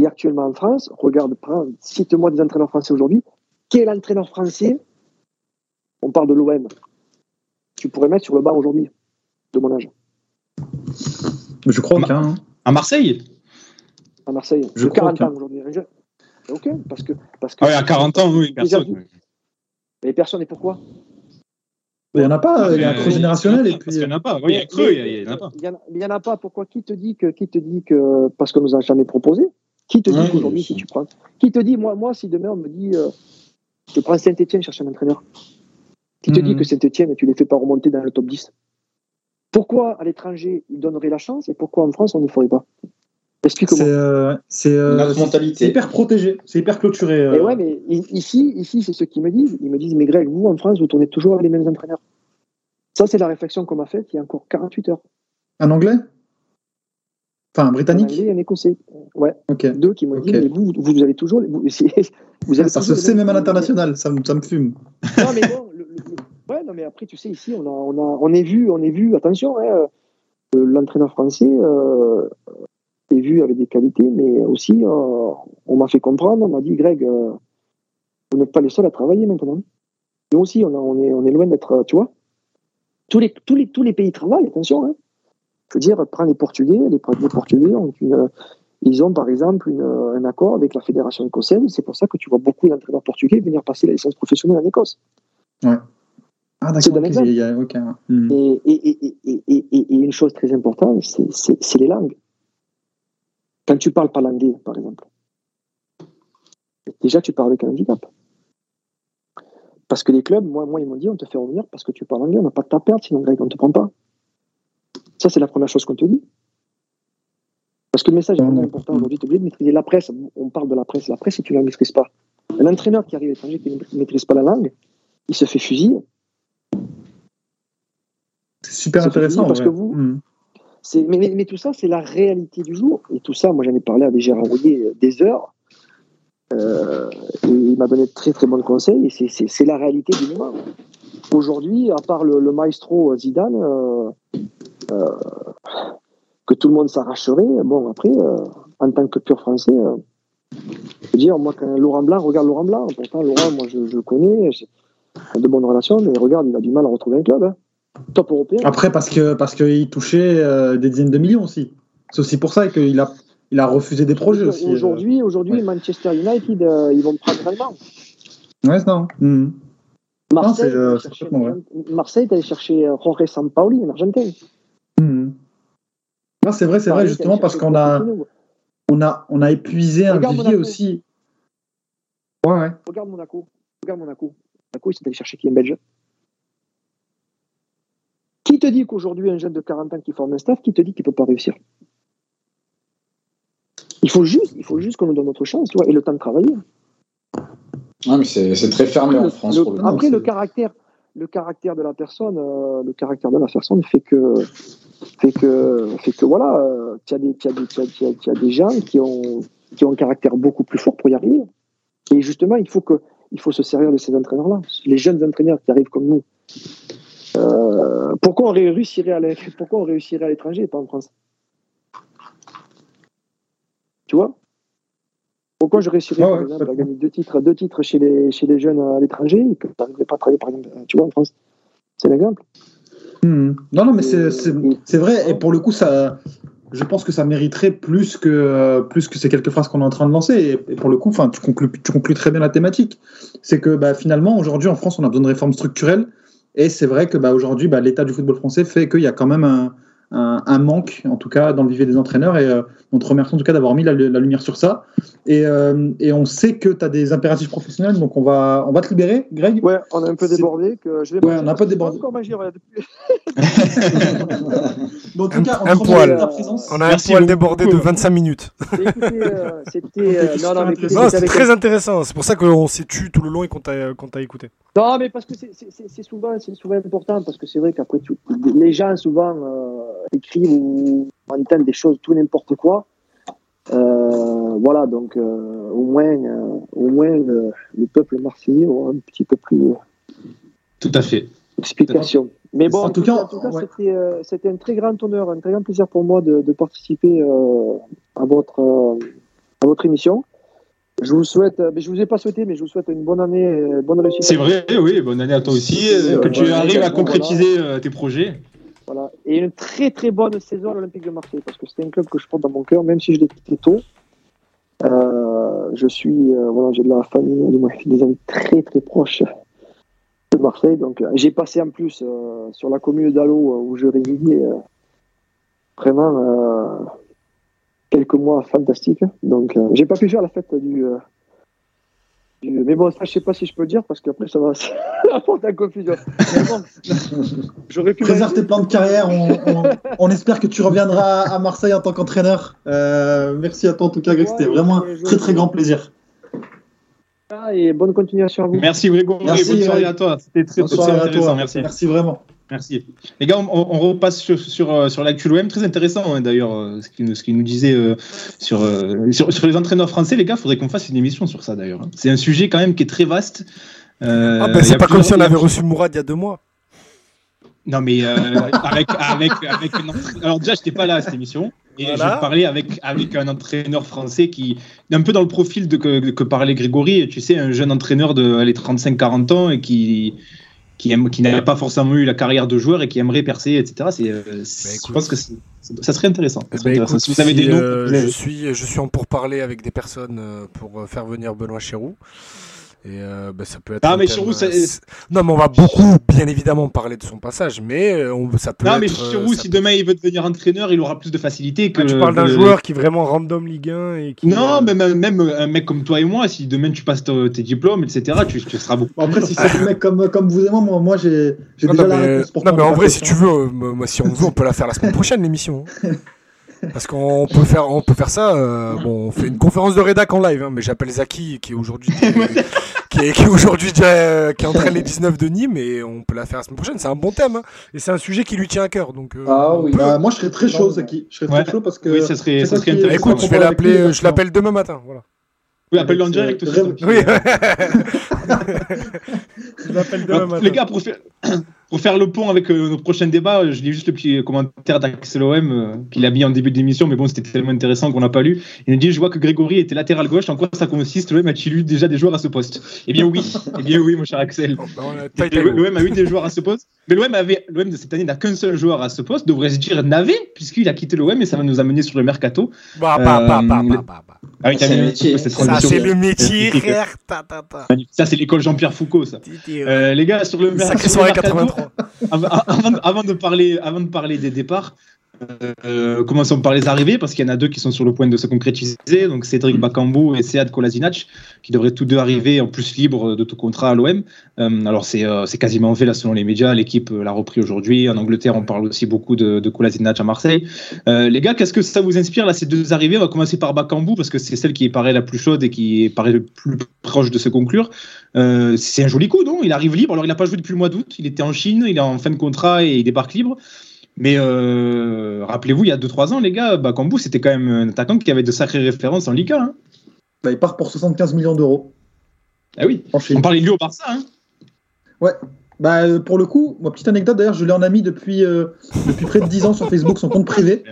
Et actuellement en France, regarde, prends, cite-moi des entraîneurs français aujourd'hui. Quel entraîneur français, on parle de l'OM, tu pourrais mettre sur le banc aujourd'hui, de mon âge? Je crois hein. À Marseille? À Marseille. Je de crois 40 qu'un- ans aujourd'hui. Jeune. Ok, parce que. Parce que Ah ouais, à 40 ans, oui, Déjà personne. Mais personne, et pourquoi Il y en a pas. Il y a un creux générationnel et puis. qu'il y en a pas. Oui, il y a un creux, il y a- il y en a pas. Il y en a- il y en a pas. Pourquoi? Qui te dit que. Qui te dit que parce qu'on nous a jamais proposé? Qui te dit Ouais, qu'aujourd'hui, si tu prends. Qui te dit, moi, moi si demain on me dit. euh, je prends Saint-Etienne, cherche un entraîneur. Qui te Mhm. dit que Saint-Etienne, tu les fais pas remonter dans le top 10 Pourquoi à l'étranger, ils donneraient la chance et pourquoi en France, on ne le ferait pas? Explique-moi. euh, c'est, euh, c'est- mentalité. hyper protégé, c'est hyper clôturé. euh. Et ouais, mais ici, ici c'est ce qu'ils me disent. Ils me disent, mais Greg, vous, en France, vous tournez toujours avec les mêmes entraîneurs. Ça, c'est la réflexion qu'on m'a faite il y a encore 48 heures. Un anglais? Enfin, un Un britannique Anglais et un Écossais. Ouais, Ok. deux qui m'ont dit, Ok. mais vous, vous, vous avez toujours. Vous, avez Ça se sait même à l'international, ça, me- ça me fume. Non, mais bon, le- le- le- ouais, non, mais après, tu sais, ici, on, a, on, a, on est vu, on est vu, attention, hein, euh, l'entraîneur français euh, vu avec des qualités, mais aussi, euh, on m'a fait comprendre, on m'a dit, Greg, euh, vous n'êtes pas les seuls à travailler maintenant. Nous aussi, on, a- on, est, on est loin d'être, tu vois, tous les, tous, les, tous les pays travaillent, attention. Hein. Je veux dire, prends les Portugais, les, les Portugais ont une, ils ont par exemple une, un accord avec la fédération écossaise, c'est pour ça que tu vois beaucoup d'entraîneurs portugais venir passer la licence professionnelle en Écosse. Ah, C'est d'accord. un ok, exemple. il y a- ok. Hmm. Et, et, et, et, une chose très importante, c'est les langues. Quand tu parles pas l'anglais, par exemple, déjà tu parles avec un handicap. Parce que les clubs, moi, moi ils m'ont dit, on te fait revenir parce que tu parles anglais, on n'a pas de ta perte, sinon Greg, on ne te prend pas. Ça, c'est la première chose qu'on te dit. Parce que le message est vraiment important aujourd'hui, tu es obligé de maîtriser la presse. On parle de la presse. La presse, si tu ne la maîtrises pas. Un entraîneur qui arrive à l'étranger, qui ne maîtrise pas la langue, il se fait fusiller. C'est super intéressant. parce ouais. que vous- Hmm. Mais, tout ça, c'est la réalité du jour. Et tout ça, moi, j'en ai parlé à des Gérard Rouillet euh, des heures. Euh, et il m'a donné de très très bons conseils. Et c'est- la réalité du moment. Aujourd'hui, à part le, maestro Zidane, euh, que tout le monde s'arracherait, bon, après, en tant que pur français, je veux dire, moi, quand Laurent Blanc, regarde Laurent Blanc. Pourtant, Laurent, moi, je, le connais, de bonnes relations, mais regarde, il a du mal à retrouver un club. hein. Top européen. Après, parce que parce qu'il touchait euh, des dizaines de millions aussi. C'est aussi pour ça qu'il a, il a refusé des projets aussi. euh. Aujourd'hui, aujourd'hui, ouais. Manchester United, euh, ils vont prendre allemand. Ouais, non. Hmm. Marseille, c'est, euh, t'allais c'est chercher Marseille, t'allais chercher Jorge Sampaoli, un Argentin. Non, c'est vrai, c'est vrai, justement, parce qu'on a, on a, on a épuisé un vivier aussi. Ouais, ouais. Regarde Monaco. Regarde Monaco. Monaco, ils sont allés chercher qui un Belge? Te dit qu'aujourd'hui, un jeune de 40 ans qui forme un staff, qui te dit qu'il ne peut pas réussir Il faut juste, il faut juste qu'on nous donne notre chance, tu vois, et le temps de travailler. Ah, mais c'est très fermé en France. le- pour le coup. après, le caractère, le caractère de la personne, euh, le caractère de la personne fait que, fait que, fait que voilà, euh, tu as- tu as des gens qui ont, qui ont un caractère beaucoup plus fort pour y arriver. Et justement, il faut que, il faut se servir de ces entraîneurs-là, les jeunes entraîneurs qui arrivent comme nous. Euh, pourquoi on réussirait à l'é- pourquoi on réussirait à l'étranger et pas en France? Tu vois? Pourquoi je réussirais par ouais, exemple à gagner deux titres, deux titres chez les, chez les jeunes à l'étranger et que je n'arriverais pas à travailler par exemple, tu vois, en France? C'est l'exemple. Hmm. Non, non, mais c'est- Et- c'est vrai. Et pour le coup, ça, je pense que ça mériterait plus que, euh, plus que ces quelques phrases qu'on est en train de lancer. Et, et pour le coup, tu conclus, tu conclus très bien la thématique. C'est que bah, finalement, aujourd'hui, en France, on a besoin de réformes structurelles. Et c'est vrai que bah, aujourd'hui, bah, l'état du football français fait qu'il y a quand même un, un, un manque, en tout cas, dans le vivier des entraîneurs. Et euh, on te remercie en tout cas d'avoir mis la, la lumière sur ça. Et, euh, et on sait que tu as des impératifs professionnels. Donc on va, on va te libérer, Greg. Ouais, on a un peu débordé. Que je vais Ouais, on a un peu débordé. encore mangé, ouais, depuis- Bon, en tout Un- cas, on un poil. ta. On a Merci un poil beaucoup. débordé de 25 minutes. Euh, C'était. euh, très intéressant. C'est pour ça qu'on s'est tu tout le long et qu'on t'a écouté. Non, mais parce que c'est- souvent, c'est souvent important, parce que c'est vrai qu'après, les gens souvent euh, écrivent ou entendent des choses, tout n'importe quoi. Euh, voilà, donc euh, au moins, euh, au moins le, le peuple marseillais aura un petit peu plus Tout à fait. Mais bon, En tout cas, ouais. c'était, c'était un très grand honneur, un très grand plaisir pour moi de, de participer à, votre, à votre émission. Je vous souhaite, mais je vous ai pas souhaité, mais je vous souhaite une bonne année, bonne réussite. C'est vrai, oui, bonne année à toi aussi, euh, que tu Ouais, arrives à concrétiser tes projets. Voilà. Et une très très bonne saison à l'Olympique de Marseille, parce que c'est un club que je porte dans mon cœur, même si je l'ai quitté tôt. Euh, je suis, euh, voilà, j'ai de la famille, des amis très très proches de Marseille. Donc, euh, j'ai passé en plus sur la commune d'Allo où je résidais vraiment quelques mois fantastiques. Donc, j'ai pas pu faire la fête du, Mais bon, ça, je sais pas si je peux le dire parce qu'après, ça va apporter la confusion. J'aurais pu. Préserve tes plans de carrière. On, on, on, espère que tu reviendras à Marseille en tant qu'entraîneur. Euh, merci à toi, en tout cas, Greg. Ouais, C'était vraiment un très, très grand plaisir. Ah, et bonne continuation à vous. Merci, Grégory. Merci, bonne soirée à toi. C'était très, très intéressant. Merci. Merci vraiment. Merci. Les gars, on, on repasse sur, sur, sur l'actu l'OM. Très intéressant, hein, d'ailleurs, ce qu'il qu nous disait euh, sur, euh, sur, sur, les entraîneurs français. Les gars, il faudrait qu'on fasse une émission sur ça, d'ailleurs. C'est un sujet quand même qui est très vaste. Euh, ah ben, c'est pas comme si on avait reçu Mourad il y a deux mois. Non, mais euh, avec, avec, une... Alors, déjà, je n'étais pas là à cette émission. Et voilà. je parlais avec, avec un entraîneur français qui est un peu dans le profil de que, que parlait Grégory. Tu sais, un jeune entraîneur de 35-40 ans et qui qui, aime, qui n'avait pas forcément eu la carrière de joueur et qui aimerait percer, etc. C'est, euh, bah, je pense que ça serait intéressant. Ça serait bah, intéressant. Écoute, si vous avez des noms, euh, je, suis, je suis en pourparler avec des personnes euh, pour faire venir Benoît Chéroux. Et euh, bah, ça peut être. Ah, mais Chirou, ça... Non, mais on va beaucoup, bien évidemment, parler de son passage, mais on, ça peut. Non, être, mais Chirou, si peut... demain il veut devenir entraîneur, il aura plus de facilité que. Ah, tu parles d'un joueur qui est vraiment random Ligue 1 et qui. Non, mais même, même un mec comme toi et moi, si demain tu passes tes diplômes, etc., tu, tu seras beaucoup. Après, si c'est des mecs comme, comme vous et moi, moi, moi j'ai déjà non, la mais... réponse pour Non, mais en vrai, si tu veux, euh, moi, si on veut, on peut la faire la semaine prochaine, l'émission. Parce qu'on peut faire, on peut faire ça. Euh, bon, on fait une conférence de rédac en live, hein, mais j'appelle Zaki qui est aujourd'hui, qui est, qui est aujourd'hui euh, qui entraîne les 19 de Nîmes et on peut la faire la semaine prochaine. C'est un bon thème hein, et c'est un sujet qui lui tient à cœur. Donc, euh, ah oui. Bah, moi, je serais très chaud, Zaki. Je serais ouais. très chaud parce que. Oui, ça serait, ça serait intéressant. Écoute, je vais l'appeler, je l'appelle demain matin. Voilà. Oui, appelle-le en direct aussi. Oui. je l'appelle demain matin. Les gars, pour faire, pour faire le pont avec euh, nos prochains débats, je lis juste le petit commentaire d'Axel OM euh, qu'il a mis en début d'émission, mais bon, c'était tellement intéressant qu'on n'a pas lu. Il nous dit Je vois que Grégory était latéral gauche, en quoi ça consiste? L'OM a-t-il eu déjà des joueurs à ce poste? Eh bien, oui, eh bien, oui, mon cher Axel. L'OM a eu des joueurs à ce poste, mais l'OM avait l'OM de cette année n'a qu'un seul joueur à ce poste, devrait se dire n'avait, puisqu'il a quitté l'OM et ça va nous amener sur le mercato. Bah, bah, bah, bah, bah, bah, bah. Ah oui, c'est le métier. Ça, c'est le métier, frère. Ça, c'est l'école Jean-Pierre Foucault, ça. Euh, les gars, sur le Sacré soirée 83 avant, avant, de parler, avant de parler des départs, euh, commençons par les arrivées, parce qu'il y en a deux qui sont sur le point de se concrétiser. Donc Cédric Bakambu et Sead Kolasinac, qui devraient tous deux arriver en plus libres de tout contrat à l'OM. Euh, alors c'est euh, quasiment fait là selon les médias, l'équipe l'a repris aujourd'hui. En Angleterre, on parle aussi beaucoup de, de Kolasinac à Marseille. Les gars, qu'est-ce que ça vous inspire là ces deux arrivées? On va commencer par Bakambu, parce que c'est celle qui paraît la plus chaude et qui paraît le plus proche de se conclure. C'est un joli coup, non? Il arrive libre. Alors il n'a pas joué depuis le mois d'août. Il était en Chine, il est en fin de contrat et il débarque libre. Mais euh, rappelez-vous, il y a 2-3 ans, les gars, Bakambu, c'était quand même un attaquant qui avait de sacrées références en Liga. Hein. Bah, il part pour 75 millions d'euros. Ah oui, on parlait de lui au Barça. Hein. Ouais, bah, euh, pour le coup, ma petite anecdote d'ailleurs, je l'ai en ami depuis, euh, depuis près de 10 ans sur Facebook, son compte privé,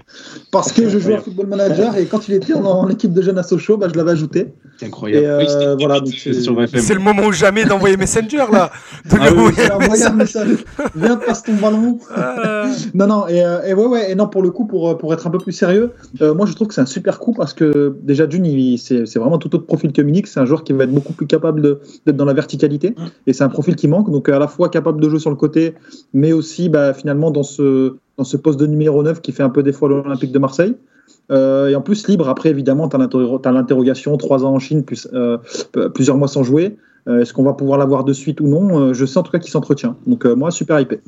parce que je joue à Football Manager et quand il était en, en équipe de jeunes à Sochaux, bah, je l'avais ajouté. C'est incroyable. Euh, oui, voilà, c'est le moment ou jamais d'envoyer Messenger là. De ah, oui, envoyer un message. Viens, passe ton ballon. Ah. non, non, et, et, ouais, ouais, et non, pour le coup, pour, pour être un peu plus sérieux, euh, moi je trouve que c'est un super coup parce que déjà, d'une, c'est vraiment tout autre profil que Minix. C'est un joueur qui va être beaucoup plus capable d'être dans la verticalité et c'est un profil qui manque. Donc à la fois capable de jouer sur le côté, mais aussi bah, finalement dans ce, dans ce poste de numéro 9 qui fait un peu défaut à l'Olympique de Marseille. Euh, et en plus, libre, après, évidemment, tu as l'interrogation, trois ans en Chine, plus, euh, plusieurs mois sans jouer. Euh, Est-ce qu'on va pouvoir l'avoir de suite ou non? Je sais en tout cas qu'il s'entretient. Donc, moi, super hypé.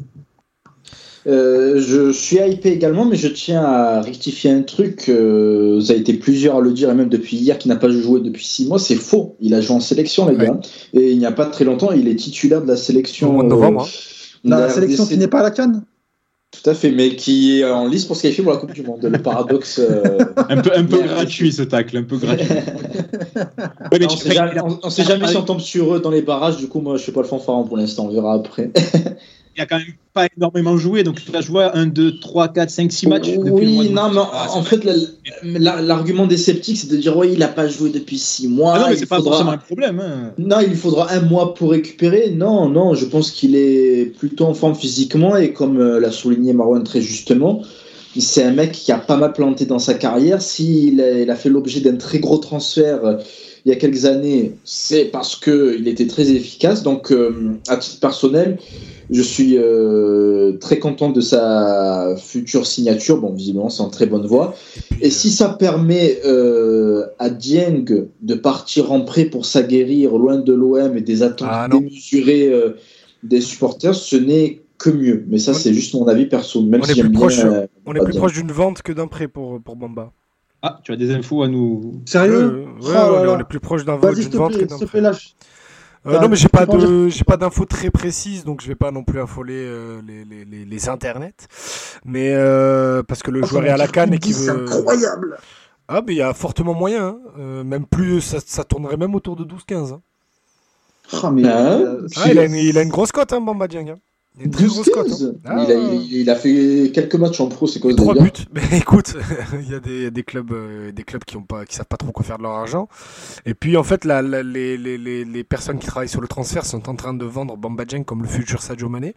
Je suis hypé également, mais je tiens à rectifier un truc. vous avez été plusieurs à le dire, et même depuis hier, qui n'a pas joué depuis six mois. C'est faux. Il a joué en sélection, les gars. Et il n'y a pas très longtemps, il est titulaire de la sélection. Au mois de novembre. Hein. La sélection qui n'est pas à la canne tout à fait, mais qui est en lice pour se qualifier pour la Coupe du Monde. Le paradoxe. Euh... un peu, un peu gratuit ce tacle, un peu gratuit. ouais, mais on sait jamais, on, on sait jamais si on tombe sur eux dans les barrages, du coup, moi je suis pas le fanfaron pour l'instant, on verra après. Il a quand même pas énormément joué, donc tu as joué 1, 2, 3, 4, 5, 6 matchs. Oui, non, mais ah, en fait, l'argument des sceptiques, c'est de dire, oui, il a pas joué depuis 6 mois. Ah non, mais c'est pas faudra... forcément un problème. Hein. Non, il lui faudra un mois pour récupérer. Non, non, je pense qu'il est plutôt en forme physiquement, et comme euh, l'a souligné Marwan très justement, c'est un mec qui a pas mal planté dans sa carrière. S'il a, il a fait l'objet d'un très gros transfert il y a quelques années, c'est parce qu'il était très efficace. Donc, euh, à titre personnel, je suis euh, très content de sa future signature. Bon, visiblement, c'est en très bonne voie. Et si ça permet euh, à Dieng de partir en prêt pour s'aguerrir loin de l'OM et des attentes Ah, démesurées euh, des supporters, ce n'est que mieux. Mais ça, c'est juste mon avis perso. Même on si est plus bien, proche, On est plus proche d'une vente que d'un prêt pour, pour Bamba. Ah, tu as des infos à nous. Sérieux Euh, ouais, Oh ouais, là on est- plus proche d'un Vas-y, d'une s'il te vente que d'un plaît, lâche. Euh, non, mais j'ai pas de, j'ai pas d'infos très précises, donc je vais pas non plus affoler euh, les, les, les, les internets. Mais euh, parce que le Oh, joueur est à la canne et qui C'est veut. incroyable. Ah, mais il y a fortement moyen. hein. Euh, même plus, ça, ça tournerait même autour de 12-15. hein. Ah, mais, Ah, euh, Ah, il, a une, il a une grosse cote, hein, Bamba Dieng. Il a une très 12 grosse cote. 15. hein. Ah, il, a, il, il a fait quelques matchs en pro, c'est quoi Trois buts. Mais écoute, il y a des, des clubs, euh, des clubs qui ont pas, qui savent pas trop quoi faire de leur argent. Et puis en fait, la- la- les, les, les, les personnes qui travaillent sur le transfert sont en train de vendre Bamba Dieng comme le futur Sadio Mané.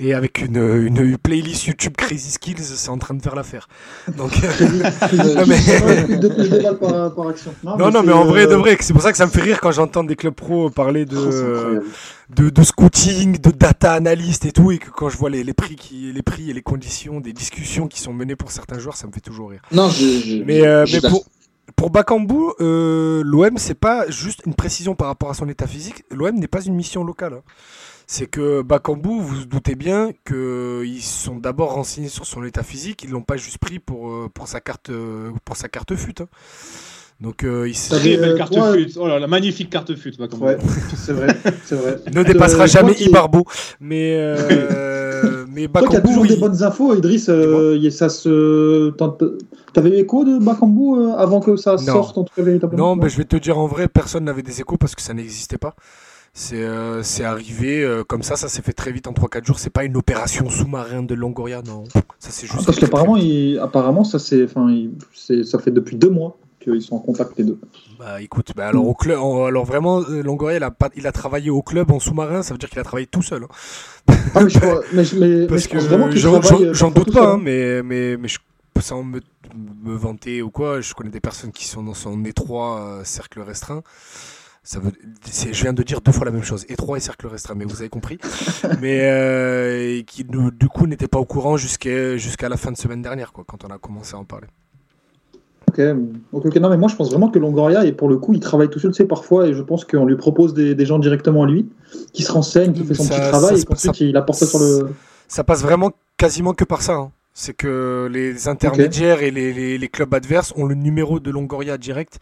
Et avec une, une playlist YouTube Crazy Skills, c'est en train de faire l'affaire. Donc, Non, mais- de par, par action. non, non, mais en vrai, de euh, vrai, c'est pour ça que ça me fait rire quand j'entends des clubs pro parler de, oh, de, de scouting, de data analyst et tout, et que quand je vois les, les prix qui, les prix et les conditions des discussions qui sont menées pour certains joueurs, ça me fait toujours rire. Non, je. je- Mais, euh, je- mais pour, pour Bakambu, euh, l'OM, c'est pas juste une précision par rapport à son état physique. L'OM n'est pas une mission locale. hein. C'est que Bakambu, vous vous doutez bien qu'ils sont d'abord renseignés sur son état physique. Ils l'ont pas juste pris pour, euh, pour, sa, carte, euh, pour sa carte FUT. hein. Donc, euh, il T'as Très des, belle euh, carte fut. Oh là, la magnifique carte fut. Ouais, c'est vrai, c'est vrai. ne dépassera Euh, jamais Ibarbo. Mais, euh, mais Toi qui as Bakambu, toujours des bonnes infos, Idriss, euh, y- ça se. T'avais écho de Bakambu euh, avant que ça Non. sorte en tout cas véritablement Non, mais je vais te dire en vrai, personne n'avait des échos parce que ça n'existait pas. C'est euh, c'est arrivé euh, comme ça, ça s'est fait très vite en 3-4 jours. C'est pas une opération sous-marin de Longoria, non. Ça c'est juste. Ah, Parce qu'apparemment, il- apparemment, ça c'est, enfin, il- ça fait depuis deux mois qu'ils sont en contact les deux. Bah écoute, bah, alors au club, alors vraiment, euh, Longoria, il a pas, il a travaillé au club en sous-marin. Ça veut dire qu'il a travaillé tout seul. hein. Ah, mais je, crois- mais, je- mais- mais Parce je que vraiment qu'il j'en euh, doute pas, seul, hein, mais mais mais je, sans me, me vanter ou quoi, je connais des personnes qui sont dans son étroit euh, cercle restreint. Ça veut, je viens de dire deux fois la même chose, étroit et cercle restreint, mais vous avez compris. mais euh, et qui du coup n'était pas au courant jusqu'à la fin de semaine dernière, quoi, quand on a commencé à en parler. Ok, ok, ok. Non, mais moi je pense vraiment que Longoria, et pour le coup, il travaille tout seul, tu sais, parfois, et je pense qu'on lui propose des, des gens directement à lui, qui se renseignent, qui fait son Ça- petit travail, ça et qu'ensuite il apporte ça sur le. Ça passe vraiment quasiment que par ça. hein. C'est que les intermédiaires et les, les- les clubs adverses ont le numéro de Longoria direct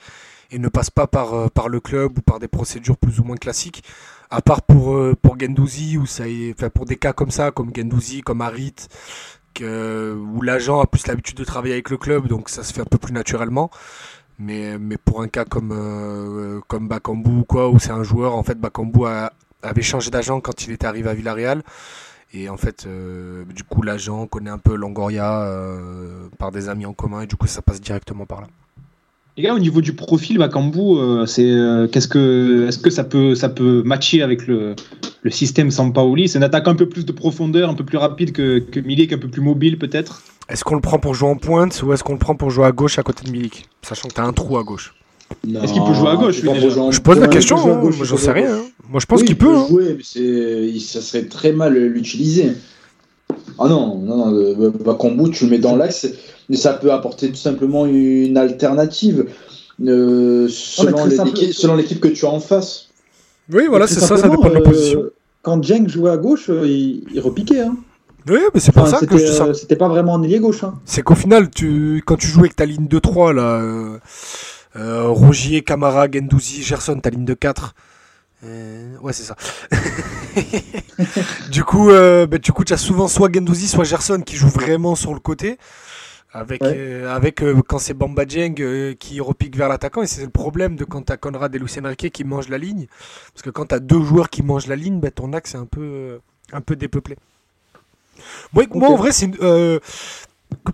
et ne passent pas par, euh, par le club ou par des procédures plus ou moins classiques. À part pour, euh, pour Gendouzi, ou ça est- enfin, pour des cas comme ça, comme Gendouzi, comme Harit, que, où l'agent a plus l'habitude de travailler avec le club, donc ça se fait un peu plus naturellement. Mais, mais pour un cas comme, euh, comme Bakambu, ou quoi, où c'est un joueur, en fait, Bakambu avait changé d'agent quand il était arrivé à Villarreal. Et en fait, du coup, l'agent connaît un peu Longoria par des amis en commun, et du coup, ça passe directement par là. Les gars, au niveau du profil, Bakambu, euh, c'est euh, qu'est-ce que est-ce que ça peut ça peut matcher avec le, le système Sampaoli? C'est une attaque un peu plus de profondeur, un peu plus rapide que, que Milik, un peu plus mobile peut-être? Est-ce qu'on le prend pour jouer en pointe ou est-ce qu'on le prend pour jouer à gauche à côté de Milik? Sachant que tu as un trou à gauche. Est-ce qu'il peut jouer à gauche, lui, déjà? Je pose la question, peut hein, moi il j'en peut sais rien. hein. Moi je pense Oui, qu'il il peut. hein. jouer, mais c'est, il- ça serait très mal l'utiliser. Ah non, non, non, euh, Bakambu, tu le mets dans l'axe, mais ça peut apporter tout simplement une alternative euh, selon, les- l'équipe, selon l'équipe que tu as en face. Oui, voilà, c'est ça, ça dépend de euh, l'opposition. Quand Jeng jouait à gauche, euh, il, il repiquait. Hein. Oui, mais c'est pour Enfin, ça que je c'était dis ça. c'était pas vraiment un ailier gauche. Hein. C'est qu'au final, tu, quand tu joues avec ta ligne de 3, là, euh, euh, Rogier, Camara, Gendouzi, Gerson, ta ligne de 4. Euh, ouais, c'est ça. du coup, euh, bah, du coup, tu as souvent soit Gendouzi, soit Gerson qui joue vraiment sur le côté. Avec, Ouais. euh, avec quand c'est Bamba Dieng qui repique vers l'attaquant, et c'est le problème de quand tu as Conrad et Lucien Riquet qui mangent la ligne. Parce que quand tu as deux joueurs qui mangent la ligne, bah, ton axe est un peu, un peu dépeuplé. Moi, moi, en vrai, c'est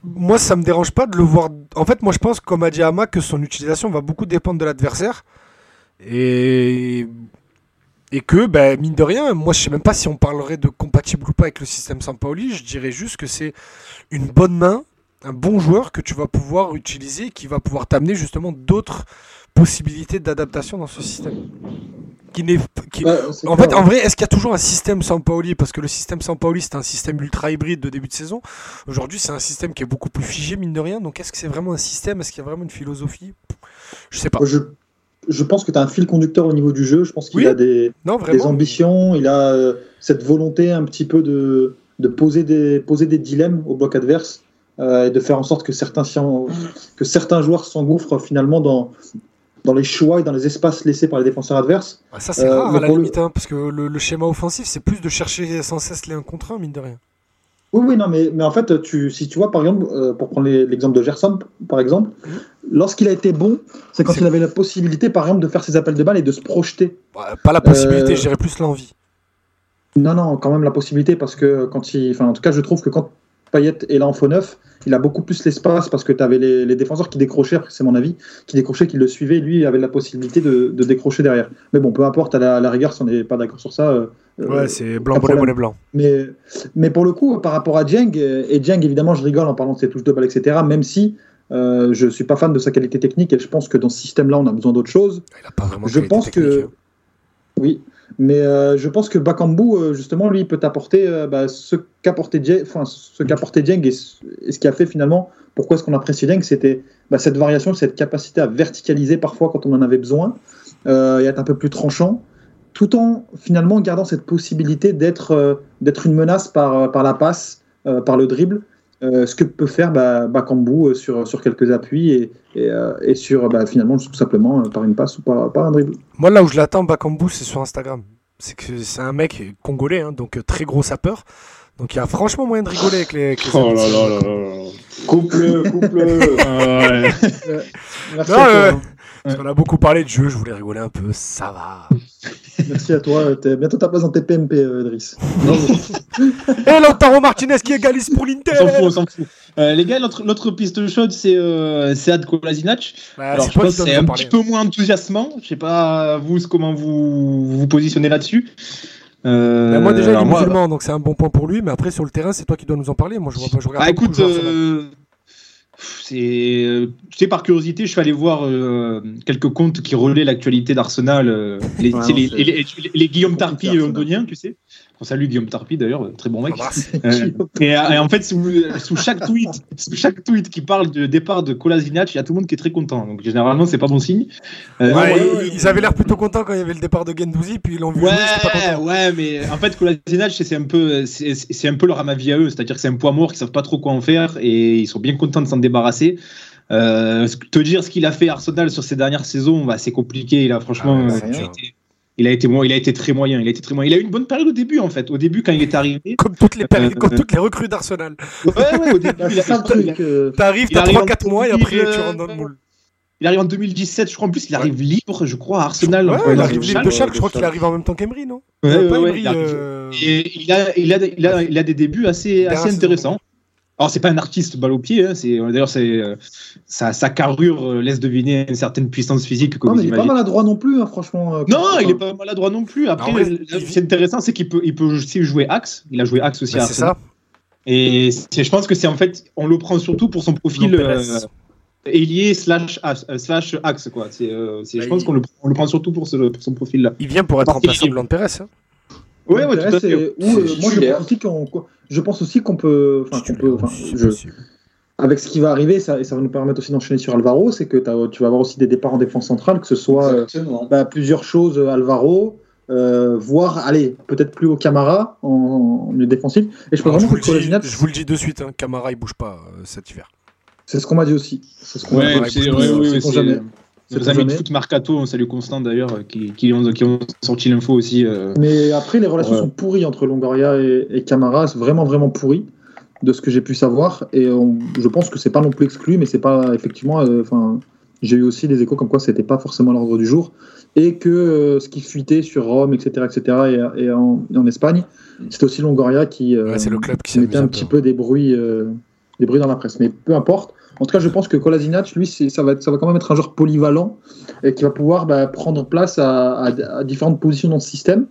moi, ça me dérange pas de le voir. En fait, moi, je pense, comme a dit Ama, que son utilisation va beaucoup dépendre de l'adversaire. Et. Et que, ben, mine de rien, moi, je sais même pas si on parlerait de compatible ou pas avec le système Sampaoli. Je dirais juste que c'est une bonne main un bon joueur que tu vas pouvoir utiliser, qui va pouvoir t'amener justement d'autres possibilités d'adaptation dans ce système. Qui n'est, qui- Ouais, c'est en clair, fait, en vrai, est-ce qu'il y a toujours un système Sampaoli Parce que le système Sampaoli, c'est un système ultra hybride de début de saison. Aujourd'hui, c'est un système qui est beaucoup plus figé, mine de rien. Donc, est-ce que c'est vraiment un système? Est-ce qu'il y a vraiment une philosophie? Je sais pas. Je, je pense que tu as un fil conducteur au niveau du jeu. Je pense qu'il Oui, a des, Non, des vraiment. ambitions, il a euh, cette volonté un petit peu de, de poser, des, poser des dilemmes au bloc adverse euh, et de faire en sorte que certains, sien- que certains joueurs s'engouffrent finalement dans, dans les choix et dans les espaces laissés par les défenseurs adverses. Ah, ça, c'est Euh, rare à la le- limite, hein, parce que le, le schéma offensif, c'est plus de chercher sans cesse les 1 contre 1, mine de rien. Oui, oui, non, mais, mais en fait, tu, si tu vois, par exemple, euh, pour prendre l'exemple de Gerson, par exemple, lorsqu'il a été bon, c'est quand il avait la possibilité, par exemple, de faire ses appels de balles et de se projeter. Ouais, pas la possibilité, Euh, je dirais plus l'envie. Non, non, quand même la possibilité, parce que quand il. Enfin, en tout cas, je trouve que quand Payet est là en faux neuf, il a beaucoup plus l'espace parce que tu avais les, les défenseurs qui décrochaient, c'est mon avis, qui décrochaient, qui le suivaient, lui il avait la possibilité de, de décrocher derrière. Mais bon, peu importe, à la, à la rigueur, si on n'est pas d'accord sur ça. euh, Ouais, euh, c'est blanc, bonnet, bonnet blanc. Mais, mais pour le coup, par rapport à Dieng, euh, et Dieng, évidemment, je rigole en parlant de ses touches de balle, etc., même si euh, je suis pas fan de sa qualité technique et je pense que dans ce système-là, on a besoin d'autre chose. Il a pas vraiment de Je pense que. hein. Oui, mais euh, je pense que Bakambu, euh, justement, lui, peut t'apporter euh, bah, ce qu'apportait Dieng, enfin, ce qu'apportait Dieng et, ce- et ce qui a fait finalement, pourquoi est-ce qu'on apprécie Dieng, c'était bah, cette variation, cette capacité à verticaliser parfois quand on en avait besoin et être un peu plus tranchant, tout en finalement gardant cette possibilité d'être euh, d'être une menace par, par la passe, euh, par le dribble. Euh, ce que peut faire bah, Bakambu euh, sur, sur quelques appuis et, et, euh, et sur bah, finalement tout simplement euh, par une passe ou par, par un dribble. Moi, là où je l'attends, Bakambu, c'est sur Instagram. C'est que c'est un mec congolais, hein, donc euh, très gros sapeur. Donc il y a franchement moyen de rigoler avec les. avec les Oh là là là là là. Couple, couple. Ah ouais. Merci, Non, à toi, ouais. hein. Parce qu'on a beaucoup parlé de jeu, je voulais rigoler un peu, ça va. Merci à toi. T'es bientôt ta place dans TPMP, euh, Idriss. Et Lautaro Martinez qui égalise pour l'Inter On s'en fout, on s'en fout. Euh, les gars, l'autre piste chaude, c'est euh, c'est Ad Kolasinac. Bah, Alors, je pense c'est un parler. petit peu moins enthousiasmant. Je sais pas, vous, comment vous vous positionnez là-dessus. Euh, Bah, moi déjà il est moi- musulman donc c'est un bon point pour lui mais après sur le terrain c'est toi qui dois nous en parler moi je vois pas je regarde pas beaucoup écoute, euh, c'est, euh, tu sais, par curiosité, je suis allé voir euh, quelques comptes qui relaient l'actualité d'Arsenal. euh, les, Ouais, tu sais, les, c'est- les- les- les Guillaume Tarpi londoniens, tu sais. On salue Guillaume Tarpi d'ailleurs, très bon mec. Embrasse. Euh, et, euh, et en fait, sous, sous chaque tweet, sous chaque tweet qui parle de départ de Kolasinac, il y a tout le monde qui est très content. Donc généralement, c'est pas bon signe. Euh, Ouais, non, ils- ouais, ils avaient l'air plutôt contents quand il y avait le départ de Gendouzi puis ils l'ont vu Ouais, jouer pas ouais, mais en fait, Kolasinac, c'est un peu, c'est un peu leur avis à eux, c'est-à-dire que c'est un poids mort, qu'ils savent pas trop quoi en faire et ils sont bien contents de s'en débarrasser. Euh, te dire ce qu'il a fait Arsenal sur ces dernières saisons, bah, c'est compliqué. Il a franchement, Ah été, il a été il a été très moyen. Il a été très moyen. Il a eu une bonne période au début en fait. Au début, quand il est arrivé, comme toutes les Euh, comme euh, toutes les recrues d'Arsenal ouais, ouais, au début, il, a- euh, t'arrives t'as arrive en 3-4 mois et après tu 2000, rentres dans le moule il arrive en 2017, je crois. En plus, il arrive libre, je crois, à Arsenal. ouais Enfin, il a arrive libre de Schalke je crois qu'il arrive en même temps qu'Emery non? Ouais, il arrive- Et il a, il a, il a, il a des débuts assez, assez intéressants. Alors, c'est pas un artiste balle au pied, hein, c'est, d'ailleurs, c'est, euh, sa, sa carrure euh, laisse deviner une certaine puissance physique. Non, mais il est pas imaginez. maladroit non plus, hein, franchement. euh, Non, il est pas maladroit non plus. Après, là, il- c'est intéressant, c'est qu'il peut, il peut aussi jouer axe. Il a joué axe aussi bah, à c'est ça Et je pense que c'est en fait, on le prend surtout pour son profil euh, ailier slash, axe- euh, slash axe, quoi. C'est, euh, Bah, je pense il- qu'on le, prend surtout pour, ce- pour son profil là. il vient pour être remplaçant de Pérez hein. Ouais, ouais, tout à L'intérêt, fait. c'est- ou, euh, moi, je pense aussi qu'on, je pense aussi qu'on peut, enfin, qu'on peut, enfin, C'est je- possible. avec ce qui va arriver, ça, et ça va nous permettre aussi d'enchaîner sur Alvaro, c'est que tu vas avoir aussi des départs en défense centrale, que ce soit euh, bah, plusieurs choses, euh, Alvaro, euh, voire, allez, peut-être plus au Camara en, milieu défensif. Et je pense Alors, je, vraiment vous que le dis, Kolasinac, je vous le dis de suite hein, Camara il bouge pas euh, cet hiver c'est ce qu'on m'a dit aussi. C'est ce qu'on Ouais, m'a dit. Jamais. Nos amis de. Foot Mercato, on salue Constant d'ailleurs, euh, qui, qui, ont, qui ont sorti l'info aussi. euh. Mais après, les relations Ouais. sont pourries entre Longoria et, et Camara, c'est vraiment, vraiment pourri de ce que j'ai pu savoir. Et on- je pense que c'est pas non plus exclu, mais c'est pas effectivement. euh, Enfin, j'ai eu aussi des échos comme quoi c'était pas forcément à l'ordre du jour et que euh, ce qui fuitait sur Rome, etc., etc., et, et en, et en Espagne, c'était aussi Longoria qui, euh, Ouais, c'est le club qui mettait un un petit peu. peu des bruits, euh, des bruits dans la presse. Mais peu importe. En tout cas, je pense que Kolasinac, lui, ça va, quand même être un joueur polyvalent et qui va pouvoir bah, prendre place à, différentes positions dans ce système.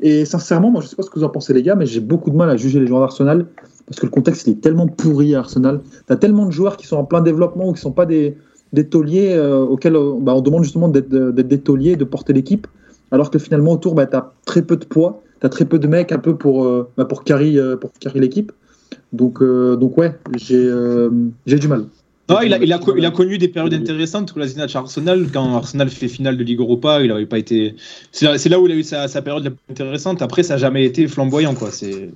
Et sincèrement, moi, je sais pas ce que vous en pensez, les gars, mais j'ai beaucoup de mal à juger les joueurs d'Arsenal parce que le contexte est tellement pourri à Arsenal. Tu as tellement de joueurs qui sont en plein développement ou qui sont pas des, des tauliers euh, auxquels euh, bah, on demande justement d'être des tauliers, de porter l'équipe, alors que finalement autour, bah, tu très peu de poids, tu as très peu de mecs un peu pour, euh, bah, euh, pour carry l'équipe. Donc, donc ouais, j'ai du mal. Non, il, a, il, a, il a connu des périodes intéressantes. Kolasinac à Arsenal, quand Arsenal fait finale de Ligue Europa, il n'avait pas été. C'est là, où il a eu sa, sa période la plus intéressante. Après, ça n'a jamais été flamboyant, quoi. C'est.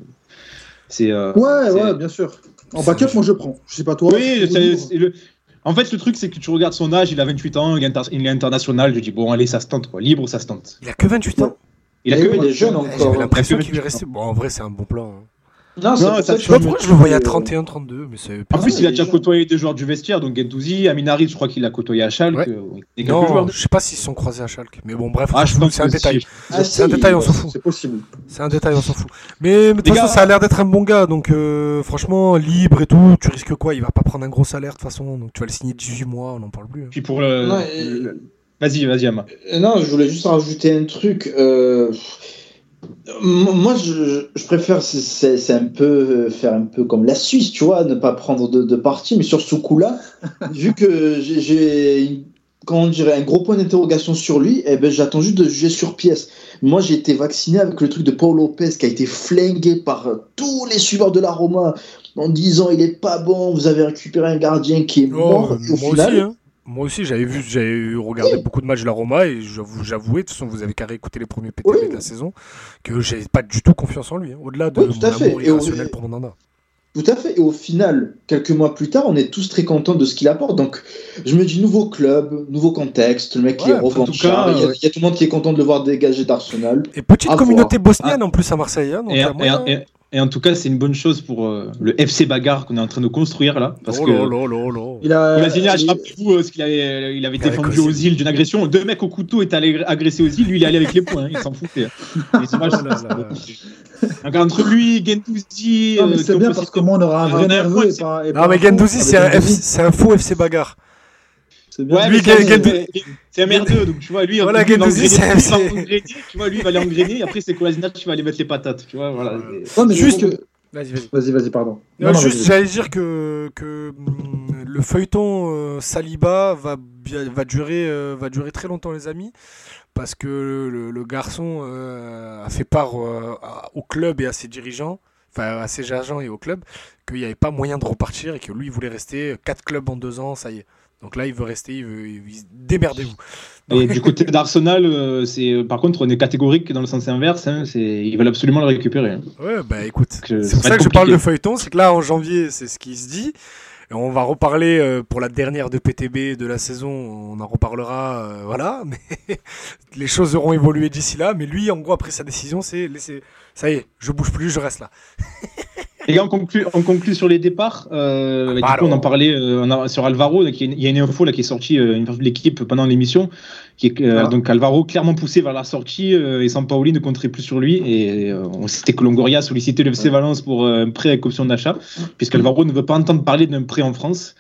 C'est. euh, Ouais, ouais, bien sûr. En backup, moi je prends. Je sais pas toi. Oui, le- en fait, le truc, c'est que tu regardes son âge, il a 28 ans, il est, inter- il est international. Je dis, bon, allez, ça se tente, quoi. Libre, ça se tente. Il a que 28 ans. Il a Eh que oui, il est jeune Eh, encore. J'avais l'impression Il a que qu'il est 28 resté. Bon, en vrai, c'est un bon plan. hein. Non, Non, ça- ça Je sais pas me pourquoi je le voyais à que- 31-32, mais c'est. En plus, il a déjà côtoyé des joueurs du vestiaire, donc Gendouzi, Aminari, je crois qu'il a côtoyé à Schalke. Ouais. euh, joueurs Non, je sais pas s'ils se sont croisés à Schalke. Mais bon, bref, Ah, c'est un détail. si. Ah, C'est un si, détail, on s'en fout. C'est possible. C'est un détail, on s'en fout. Mais, de toute façon, gars- ça a l'air d'être un bon gars, donc euh, franchement, libre et tout, tu risques quoi? Il va pas prendre un gros salaire de toute façon, donc tu vas le signer 18 mois, on n'en parle plus. hein. Puis pour le. Vas-y, vas-y, Ama. Euh, Non, je voulais juste rajouter un truc. euh, Moi, je, je préfère c'est- un peu faire un peu comme la Suisse, tu vois, ne pas prendre de, de parti. Mais sur ce coup-là, vu que j'ai- comment on dirait un gros point d'interrogation sur lui, eh ben j'attends juste de juger sur pièce. Moi, j'ai été vacciné avec le truc de Paul Lopez qui a été flingué par euh, tous les suiveurs de la Roma en disant il est pas bon, vous avez récupéré un gardien qui est Oh, mort. Et au moi final, aussi, hein. Moi aussi, j'avais vu, j'avais regardé beaucoup de matchs de la Roma et j'avoue- j'avouais, de toute façon, vous avez qu'à réécouter les premiers PTB Oui. de la saison, que j'ai pas du tout confiance en lui, hein, au-delà de Oui, tout à mon fait. amour Et au- irrationnel pour Mandanda. Tout à fait. Et au final, quelques mois plus tard, on est tous très contents de ce qu'il apporte. Donc, je me dis nouveau club, nouveau contexte. Le mec qui Ouais, est en tout revanchard. cas, Il y, a- ouais. il y a tout le monde qui est content de le voir dégager d'Arsenal. Et petite À communauté bosnienne en plus à Marseille. hein, donc Et, et- et en tout cas, c'est une bonne chose pour euh, le FC Bagarre qu'on est en train de construire là. Parce Oh que là là là là. Il a. Kolasinac, il- rappelez-vous euh, ce qu'il avait, il avait Il avait défendu causé. aux îles d'une agression. Deux mecs au couteau étaient allés agresser aux îles. Lui, il est allé avec les poings. hein, il s'en foutait. Les images, Oh là là. Donc, entre lui, Gendouzi. Euh, c'est bien parce que moi on aura un vrai René nerveux Armand, et c'est- pas. et Non, mais un fou. Gendouzi, c'est un, un faux FC Bagarre. C'est bien. Ouais, Lui, c'est- un merdeux, donc tu vois, lui, Voilà, il va engrainer, tu vois, lui, il aller engrainer, après, c'est Kolasinac qui va aller mettre les patates, tu vois, voilà. Mais Juste-. Vas-y, vas-y. Vas-y, vas-y, pardon. Non, Non, non, juste, j'allais dire que, que hum, le feuilleton euh, Saliba va, va, durer, euh, va durer très longtemps, les amis, parce que le, le garçon euh, a fait part euh, au club et à ses dirigeants, enfin à ses agents et au club, qu'il n'y avait pas moyen de repartir et que lui, il voulait rester quatre clubs en deux ans, ça y est. Donc là, il veut rester, il veut, il- il- démerdez-vous. Et du côté d'Arsenal, euh, c'est, par contre, on est catégorique dans le sens inverse, hein, c'est, ils veulent absolument le récupérer. hein. Ouais, bah écoute, c'est pour ça que je parle de feuilleton, c'est que là en janvier, c'est ce qui se dit. Et on va reparler euh, pour la dernière de PTB de la saison, on en reparlera, euh, voilà. Mais les choses auront évolué d'ici là. Mais lui, en gros, après sa décision, c'est laisser. Ça y est, je bouge plus, je reste là. Gars, on conclut, on conclut sur les départs. Euh, bah, du Alors. coup, on en parlait euh, on a- sur Alvaro. Il y, a une- info là, qui est sortie, euh, une partie de l'équipe pendant l'émission. Qui est, euh, Ah. Donc Alvaro clairement poussé vers la sortie euh, et Sampaoli ne compterait plus sur lui. Et euh, on c'était que Longoria sollicitait le FC Valence pour euh, un prêt avec option d'achat, puisqu'Alvaro ne veut pas entendre parler d'un prêt en France.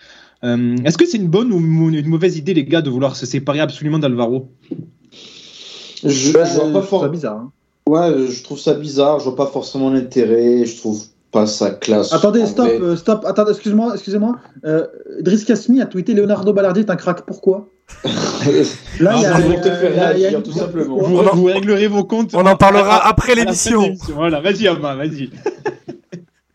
Euh, Est-ce que c'est une bonne ou une mauvaise idée, les gars, de vouloir se séparer absolument d'Alvaro? Je, je vois pas for- bizarre. hein. Ouais, je trouve ça bizarre. Je vois pas forcément l'intérêt. Je trouve pas sa classe. Attendez, en stop, euh, stop. Attendez, excuse-moi, excusez-moi. Euh, Driss Kasmi a tweeté Leonardo Ballardi est un crack. Pourquoi? Là, il y a- te faire y a une- tout simplement. vous, On en- vous réglerez vos comptes. On en parlera à- après l'émission. Voilà, vas-y, Ama, vas-y.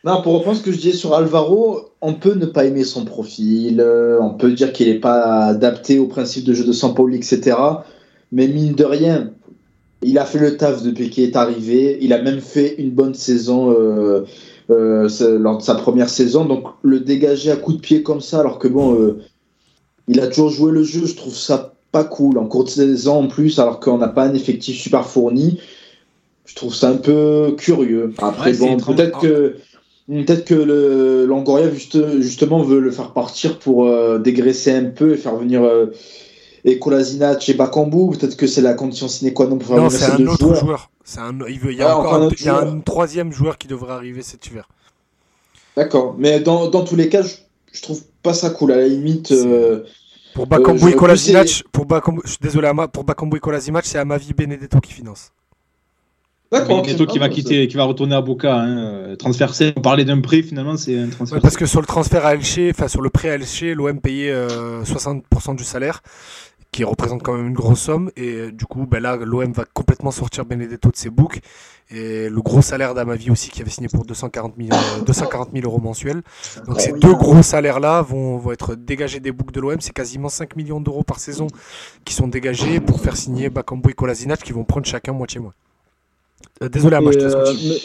Non, pour reprendre ce que je disais sur Alvaro, on peut ne pas aimer son profil, euh, on peut dire qu'il n'est pas adapté au principe de jeu de Sampaoli, etc. Mais mine de rien, il a fait le taf depuis qu'il est arrivé. Il a même fait une bonne saison euh, euh, lors de sa première saison. Donc le dégager à coup de pied comme ça, alors que bon, euh, il a toujours joué le jeu, je trouve ça pas cool. En cours de saison en plus, alors qu'on n'a pas un effectif super fourni. Je trouve ça un peu curieux. Après, Ouais, bon, peut-être que Peut-être que le juste, justement veut le faire partir pour euh, dégraisser un peu et faire venir et Kolasinac et Bakambu. Peut-être que c'est la condition sine qua non pour faire Non, venir c'est ces un deux autre joueurs. joueur. C'est un, il, veut, il y a encore un un, autre il y a un joueur. troisième joueur qui devrait arriver cet hiver. D'accord. Mais dans, dans tous les cas, je, je trouve pas ça cool. À la limite, euh, Pour Bakambu j'aurais et Kolasinac, pour Bakambu, je suis désolé, pour Bakambu et Kolasinac, c'est Amavi Benedetto qui finance. D'accord. Neto qui va quitter, qui va retourner à Boca. Hein. Transfert, on parlait d'un prix, finalement, c'est un transfert. parce que sur le transfert à Elche, enfin sur le prêt à Elche, l'OM payait 60% du salaire qui représente quand même une grosse somme. Et euh, du coup, ben là, l'OM va complètement sortir Benedetto de ses boucs. Et le gros salaire d'Amavi aussi, qui avait signé pour 240 000, 240 000 euros mensuels. Donc ces deux gros salaires-là vont, vont, être dégagés des boucs de l'OM. C'est quasiment 5 millions d'euros par saison qui sont dégagés pour faire signer Bakambo et Kolasinac qui vont prendre chacun moitié-moitié. Euh, désolé, moi, je te euh,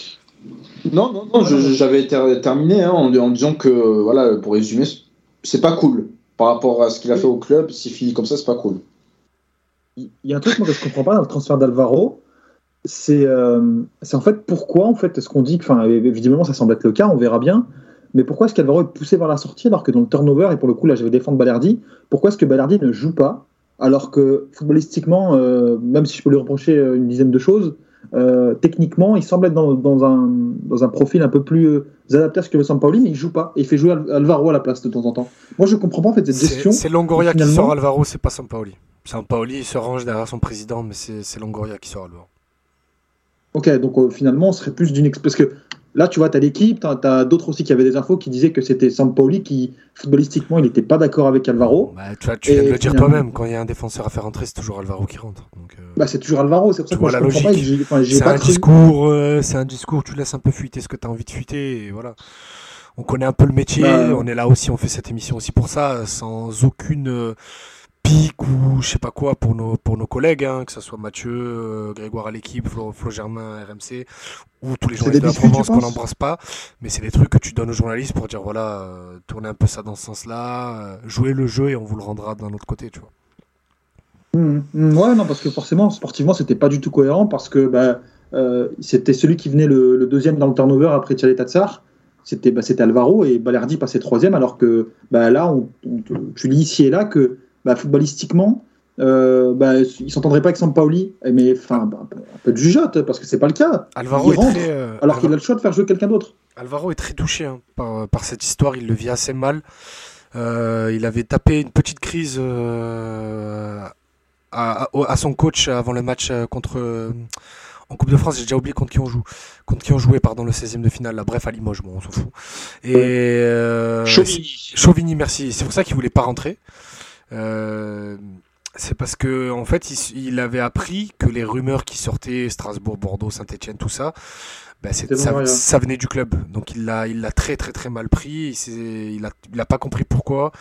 Non, non, non, j'avais terminé hein, en, en, disant que, voilà, pour résumer, c'est pas cool par rapport à ce qu'il a fait au club, s'il finit comme ça, c'est pas cool. Il y a un truc moi, que je comprends pas dans le transfert d'Alvaro, c'est euh, en fait pourquoi en fait est-ce qu'on dit que, enfin évidemment ça semble être le cas, on verra bien, mais pourquoi est-ce qu'Alvaro est poussé vers la sortie alors que dans le turnover et pour le coup là je vais défendre Balerdi, pourquoi est-ce que Balerdi ne joue pas alors que footballistiquement, euh, même si je peux lui reprocher euh, une dizaine de choses, euh, techniquement, il semble être dans, dans, un, dans, un, profil un peu plus euh, adapté à ce que veut Sampaoli, mais il joue pas. Et il fait jouer Alvaro à la place de temps en temps. Moi, je comprends pas en fait cette gestion. C'est Longoria qui sort Alvaro, c'est pas Sampaoli. Sampaoli se range derrière son président, mais c'est Longoria qui sort Alvaro. Ok, donc euh, finalement, on serait plus d'une. Parce que Là, tu vois, tu as l'équipe, tu as, d'autres aussi qui avaient des infos qui disaient que c'était Sampaoli qui, footballistiquement, il n'était pas d'accord avec Alvaro. Bah, tu, vois, tu viens de le dire toi-même, quand il y a un défenseur à faire entrer, c'est toujours Alvaro qui rentre. Euh, bah, c'est toujours Alvaro, c'est pour ça que la logique. C'est un, discours, euh, c'est un discours, tu laisses un peu fuiter ce que tu as envie de fuiter, et voilà. On connaît un peu le métier, bah, on est là aussi, on fait cette émission aussi pour ça, sans aucune. Euh, ou je sais pas quoi pour nos, pour nos collègues, hein, que ce soit Mathieu, euh, Grégoire à l'équipe, Flo, Germain, RMC, ou tous les journalistes de la Provence qu'on n'embrasse pas. Mais c'est des trucs que tu donnes aux journalistes pour dire voilà, euh, tournez un peu ça dans ce sens-là, euh, jouez le jeu et on vous le rendra d'un autre côté, tu vois. Mmh, mmh, ouais, non, parce que forcément, sportivement, c'était pas du tout cohérent parce que bah, c'était celui qui venait le, deuxième dans le turnover après Tchalet Tatsar c'était bah, Alvaro et Balerdi passait troisième alors que bah, là on, tu lis ici et là que bah, footballistiquement, euh, bah, il s'entendrait pas avec Sampaoli, mais enfin, bah, un peu de jugeote, parce que c'est pas le cas. Alvaro il rentre, euh, alors qu'il a le choix de faire jouer quelqu'un d'autre. Alvaro est très touché hein, par, cette histoire, il le vit assez mal. Euh, il avait tapé une petite crise euh, à, son coach avant le match contre. en Coupe de France, j'ai déjà oublié contre qui on joue. Contre qui on jouait, pardon, le 16e de finale. Là. Bref, à Limoges, bon, on s'en fout. Et, Chauvigny. Chauvigny, merci. C'est pour ça qu'il voulait pas rentrer. Euh, c'est parce que en fait, il, avait appris que les rumeurs qui sortaient Strasbourg, Bordeaux, Saint-Etienne, tout ça, ben ça, venait du club. Donc il l'a, il l'a très très très mal pris. Il, il, a, il a pas compris pourquoi.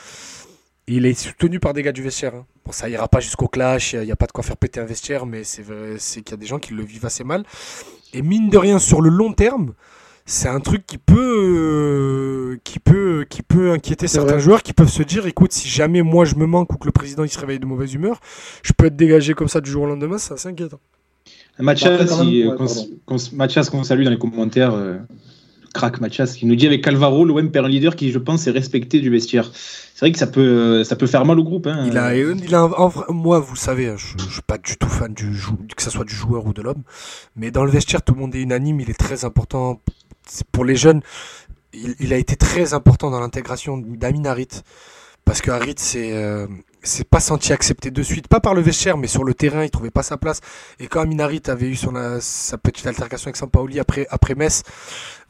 Il est soutenu par des gars du vestiaire. Hein. Bon, ça ira pas jusqu'au clash. Il n'y a, pas de quoi faire péter un vestiaire, mais c'est, c'est qu'il y a des gens qui le vivent assez mal. Et mine de rien, sur le long terme, c'est un truc qui peut, euh, qui peut, qui peut inquiéter certains joueurs qui peuvent se dire, écoute, si jamais moi je me manque ou que le président il se réveille de mauvaise humeur, je peux être dégagé comme ça du jour au lendemain, c'est assez inquiétant. Mathias, qu'on salue dans les commentaires, euh, crack Mathias, qui nous dit avec Calvaro, l'OM perd un leader qui, je pense, est respecté du vestiaire. C'est vrai que ça peut, ça peut faire mal au groupe. Hein. Il a, il a moi, vous savez, hein, je, ne suis pas du tout fan du que ce soit du joueur ou de l'homme, mais dans le vestiaire, tout le monde est unanime. Il est très important pour les jeunes, il, a été très important dans l'intégration d'Amin Harit. Parce que Harit c'est euh, c'est pas senti accepté de suite, pas par le vestiaire, mais sur le terrain, il trouvait pas sa place. Et quand Amin Harit avait eu son, sa petite altercation avec Sampaoli après, après Metz,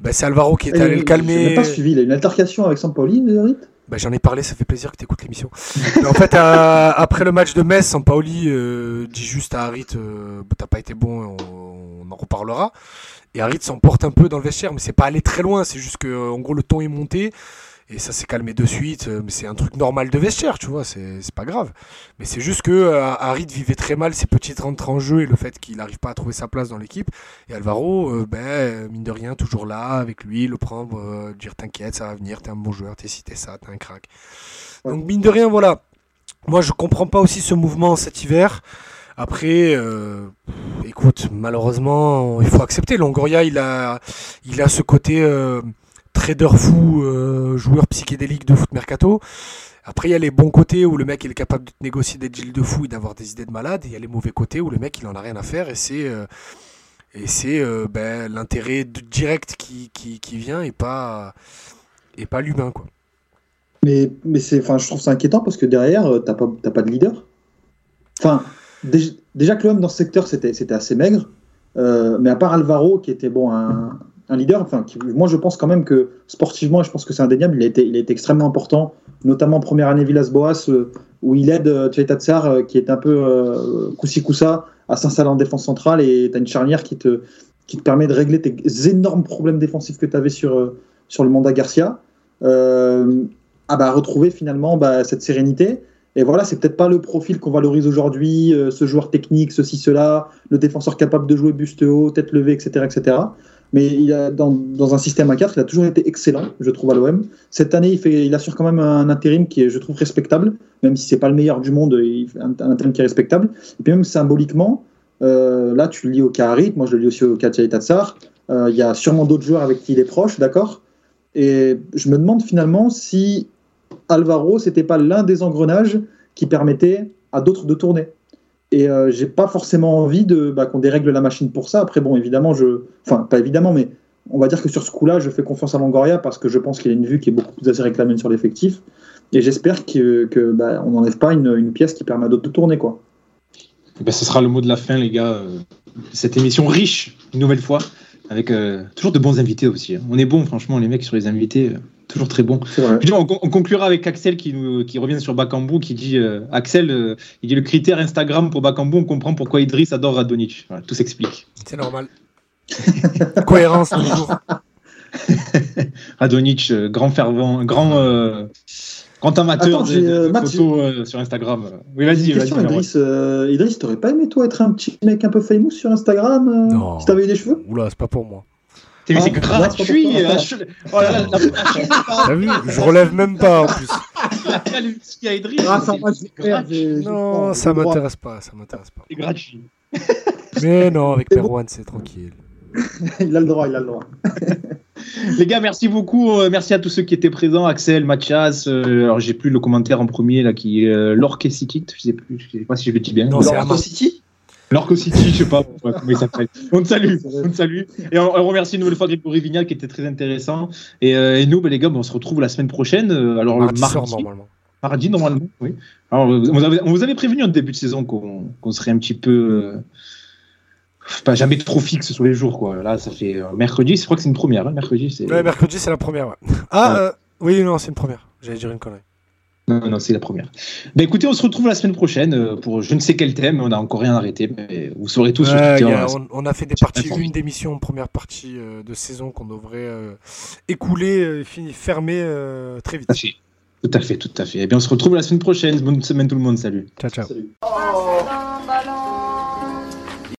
ben c'est Alvaro qui est allé le calmer. Je pas suivi, il a une altercation avec Sampaoli, Harit ben, J'en ai parlé, ça fait plaisir que tu écoutes l'émission. en fait, après le match de Metz, Sampaoli euh, dit juste à Harit euh, T'as pas été bon, on, on en reparlera. Et Harit s'emporte un peu dans le vestiaire, mais c'est pas aller très loin. C'est juste que, en gros, le ton est monté. Et ça s'est calmé de suite. Euh, mais c'est un truc normal de vestiaire, tu vois. C'est pas grave. Mais c'est juste que euh, Harit vivait très mal ses petites rentrées en jeu et le fait qu'il n'arrive pas à trouver sa place dans l'équipe. Et Alvaro, euh, ben, mine de rien, toujours là, avec lui, le prendre, dire t'inquiète, ça va venir, t'es un bon joueur, t'es cité ça, t'es un crack. Donc, mine de rien, voilà. Moi, je comprends pas aussi ce mouvement cet hiver. Après, euh, écoute, malheureusement, il faut accepter. Longoria, il a, il a ce côté euh, trader fou, euh, joueur psychédélique de foot mercato. Après, il y a les bons côtés où le mec est capable de négocier des deals de fou et d'avoir des idées de malade. Et il y a les mauvais côtés où le mec il en a rien à faire et c'est et c'est ben, l'intérêt direct qui, qui, qui, vient et pas et pas l'humain quoi. Mais mais c'est enfin je trouve ça inquiétant parce que derrière t'as pas pas de leader. Enfin déjà que l'homme dans ce secteur, c'était assez maigre. Euh, mais à part Alvaro, qui était bon, un, leader, enfin, moi je pense quand même que sportivement, je pense que c'est indéniable, il a, été, il extrêmement important, notamment en première année Villas-Boas, euh, où il aide euh, Tatsar, euh, qui est un peu coussi-coussa, à s'installer en défense centrale, et tu as une charnière qui te, permet de régler tes énormes problèmes défensifs que tu avais sur, sur le mandat Garcia. Ah bah, retrouver finalement bah, cette sérénité. Et voilà, c'est peut-être pas le profil qu'on valorise aujourd'hui, euh, ce joueur technique, ceci, cela, le défenseur capable de jouer buste haut, tête levée, etc. etc. Mais dans, un système à 4, il a toujours été excellent, je trouve, à l'OM. Cette année, il, fait, il assure quand même un intérim qui est, je trouve, respectable, même si c'est pas le meilleur du monde, il fait un, intérim qui est respectable. Et puis même symboliquement, euh, là, tu le lis au cas Harit, moi je le lis aussi au Tchaï Tatsar. Euh, Il y a sûrement d'autres joueurs avec qui il est proche, d'accord? Et je me demande finalement si Alvaro, c'était pas l'un des engrenages qui permettait à d'autres de tourner. Et euh, j'ai pas forcément envie de bah, qu'on dérègle la machine pour ça. Après, bon, évidemment, je. Enfin, pas évidemment, mais on va dire que sur ce coup-là, je fais confiance à Longoria parce que je pense qu'il a une vue qui est beaucoup plus assez réclamée sur l'effectif. Et j'espère que, que bah, on n'enlève pas une, pièce qui permet à d'autres de tourner, quoi. Eh Ben, ce sera le mot de la fin, les gars. Cette émission riche, une nouvelle fois, avec euh, toujours de bons invités aussi. hein. On est bons, franchement, les mecs sur les invités, euh, toujours très. Puis, on, on conclura avec Axel qui, nous, qui revient sur Bakambu, qui dit euh, Axel, euh, il dit le critère Instagram pour Bakambu, on comprend pourquoi Idriss adore Radonic. Voilà, tout s'explique. C'est normal. Cohérence toujours. Radonic, euh, grand fervent, grand, euh, grand amateur Attends, de, j'ai, de- euh, photos euh, sur Instagram. Oui, vas-y, Une vas-y. question, Merwan. Idriss. Euh, Idriss, t'aurais pas aimé, toi, être un petit mec un peu famous sur Instagram euh, Non. Si t'avais eu des cheveux? Oula, c'est pas pour moi. Mais c'est Ah, gratuit. c'est la che- Oh T'as vu Je relève même pas en plus. Ah, gratuit. Non, ça m'intéresse pas, ça m'intéresse pas. C'est gratuit. Mais non, avec. Perwan, c'est tranquille. Il a le droit, il a le droit. Les gars, merci beaucoup. euh, merci à tous ceux qui étaient présents. Axel, Mathias. euh, alors, j'ai plus le commentaire en premier là qui est euh, Lorque City. Je sais plus. Je sais pas si je le dis bien. Non, c'est Lorco City Lorco City, je sais pas comment il s'appelle. On te salue. On te salue. Et on, on remercie une nouvelle fois Grégory Vignal qui était très intéressant. Et, euh, et nous, bah, les gars, bah, on se retrouve la semaine prochaine. euh, alors, Mardi mardi. normalement. Mardi, normalement, oui. Alors, euh, on vous avait, on vous avait prévenu en début de saison qu'on serait un petit peu. euh, pas jamais trop fixe sur les jours, quoi. Là, ça fait euh, mercredi, je crois que c'est une première. hein, mercredi, c'est. Ouais, mercredi, c'est la première, ouais. Ah, Ouais. oui, non, c'est une première. J'allais dire une connerie. Non, non, c'est la première. Ben écoutez, on se retrouve la semaine prochaine euh, pour je ne sais quel thème. On n'a encore rien arrêté, mais vous saurez tout sur Ouais, a- on, on a fait des parties, une d'émission, première partie euh, de saison qu'on devrait euh, écouler, euh, fini, fermer euh, très vite. Tout à fait. Tout à fait, tout à fait. Eh bien, on se retrouve la semaine prochaine. Bonne semaine tout le monde. Salut. Ciao, ciao. Salut. Oh,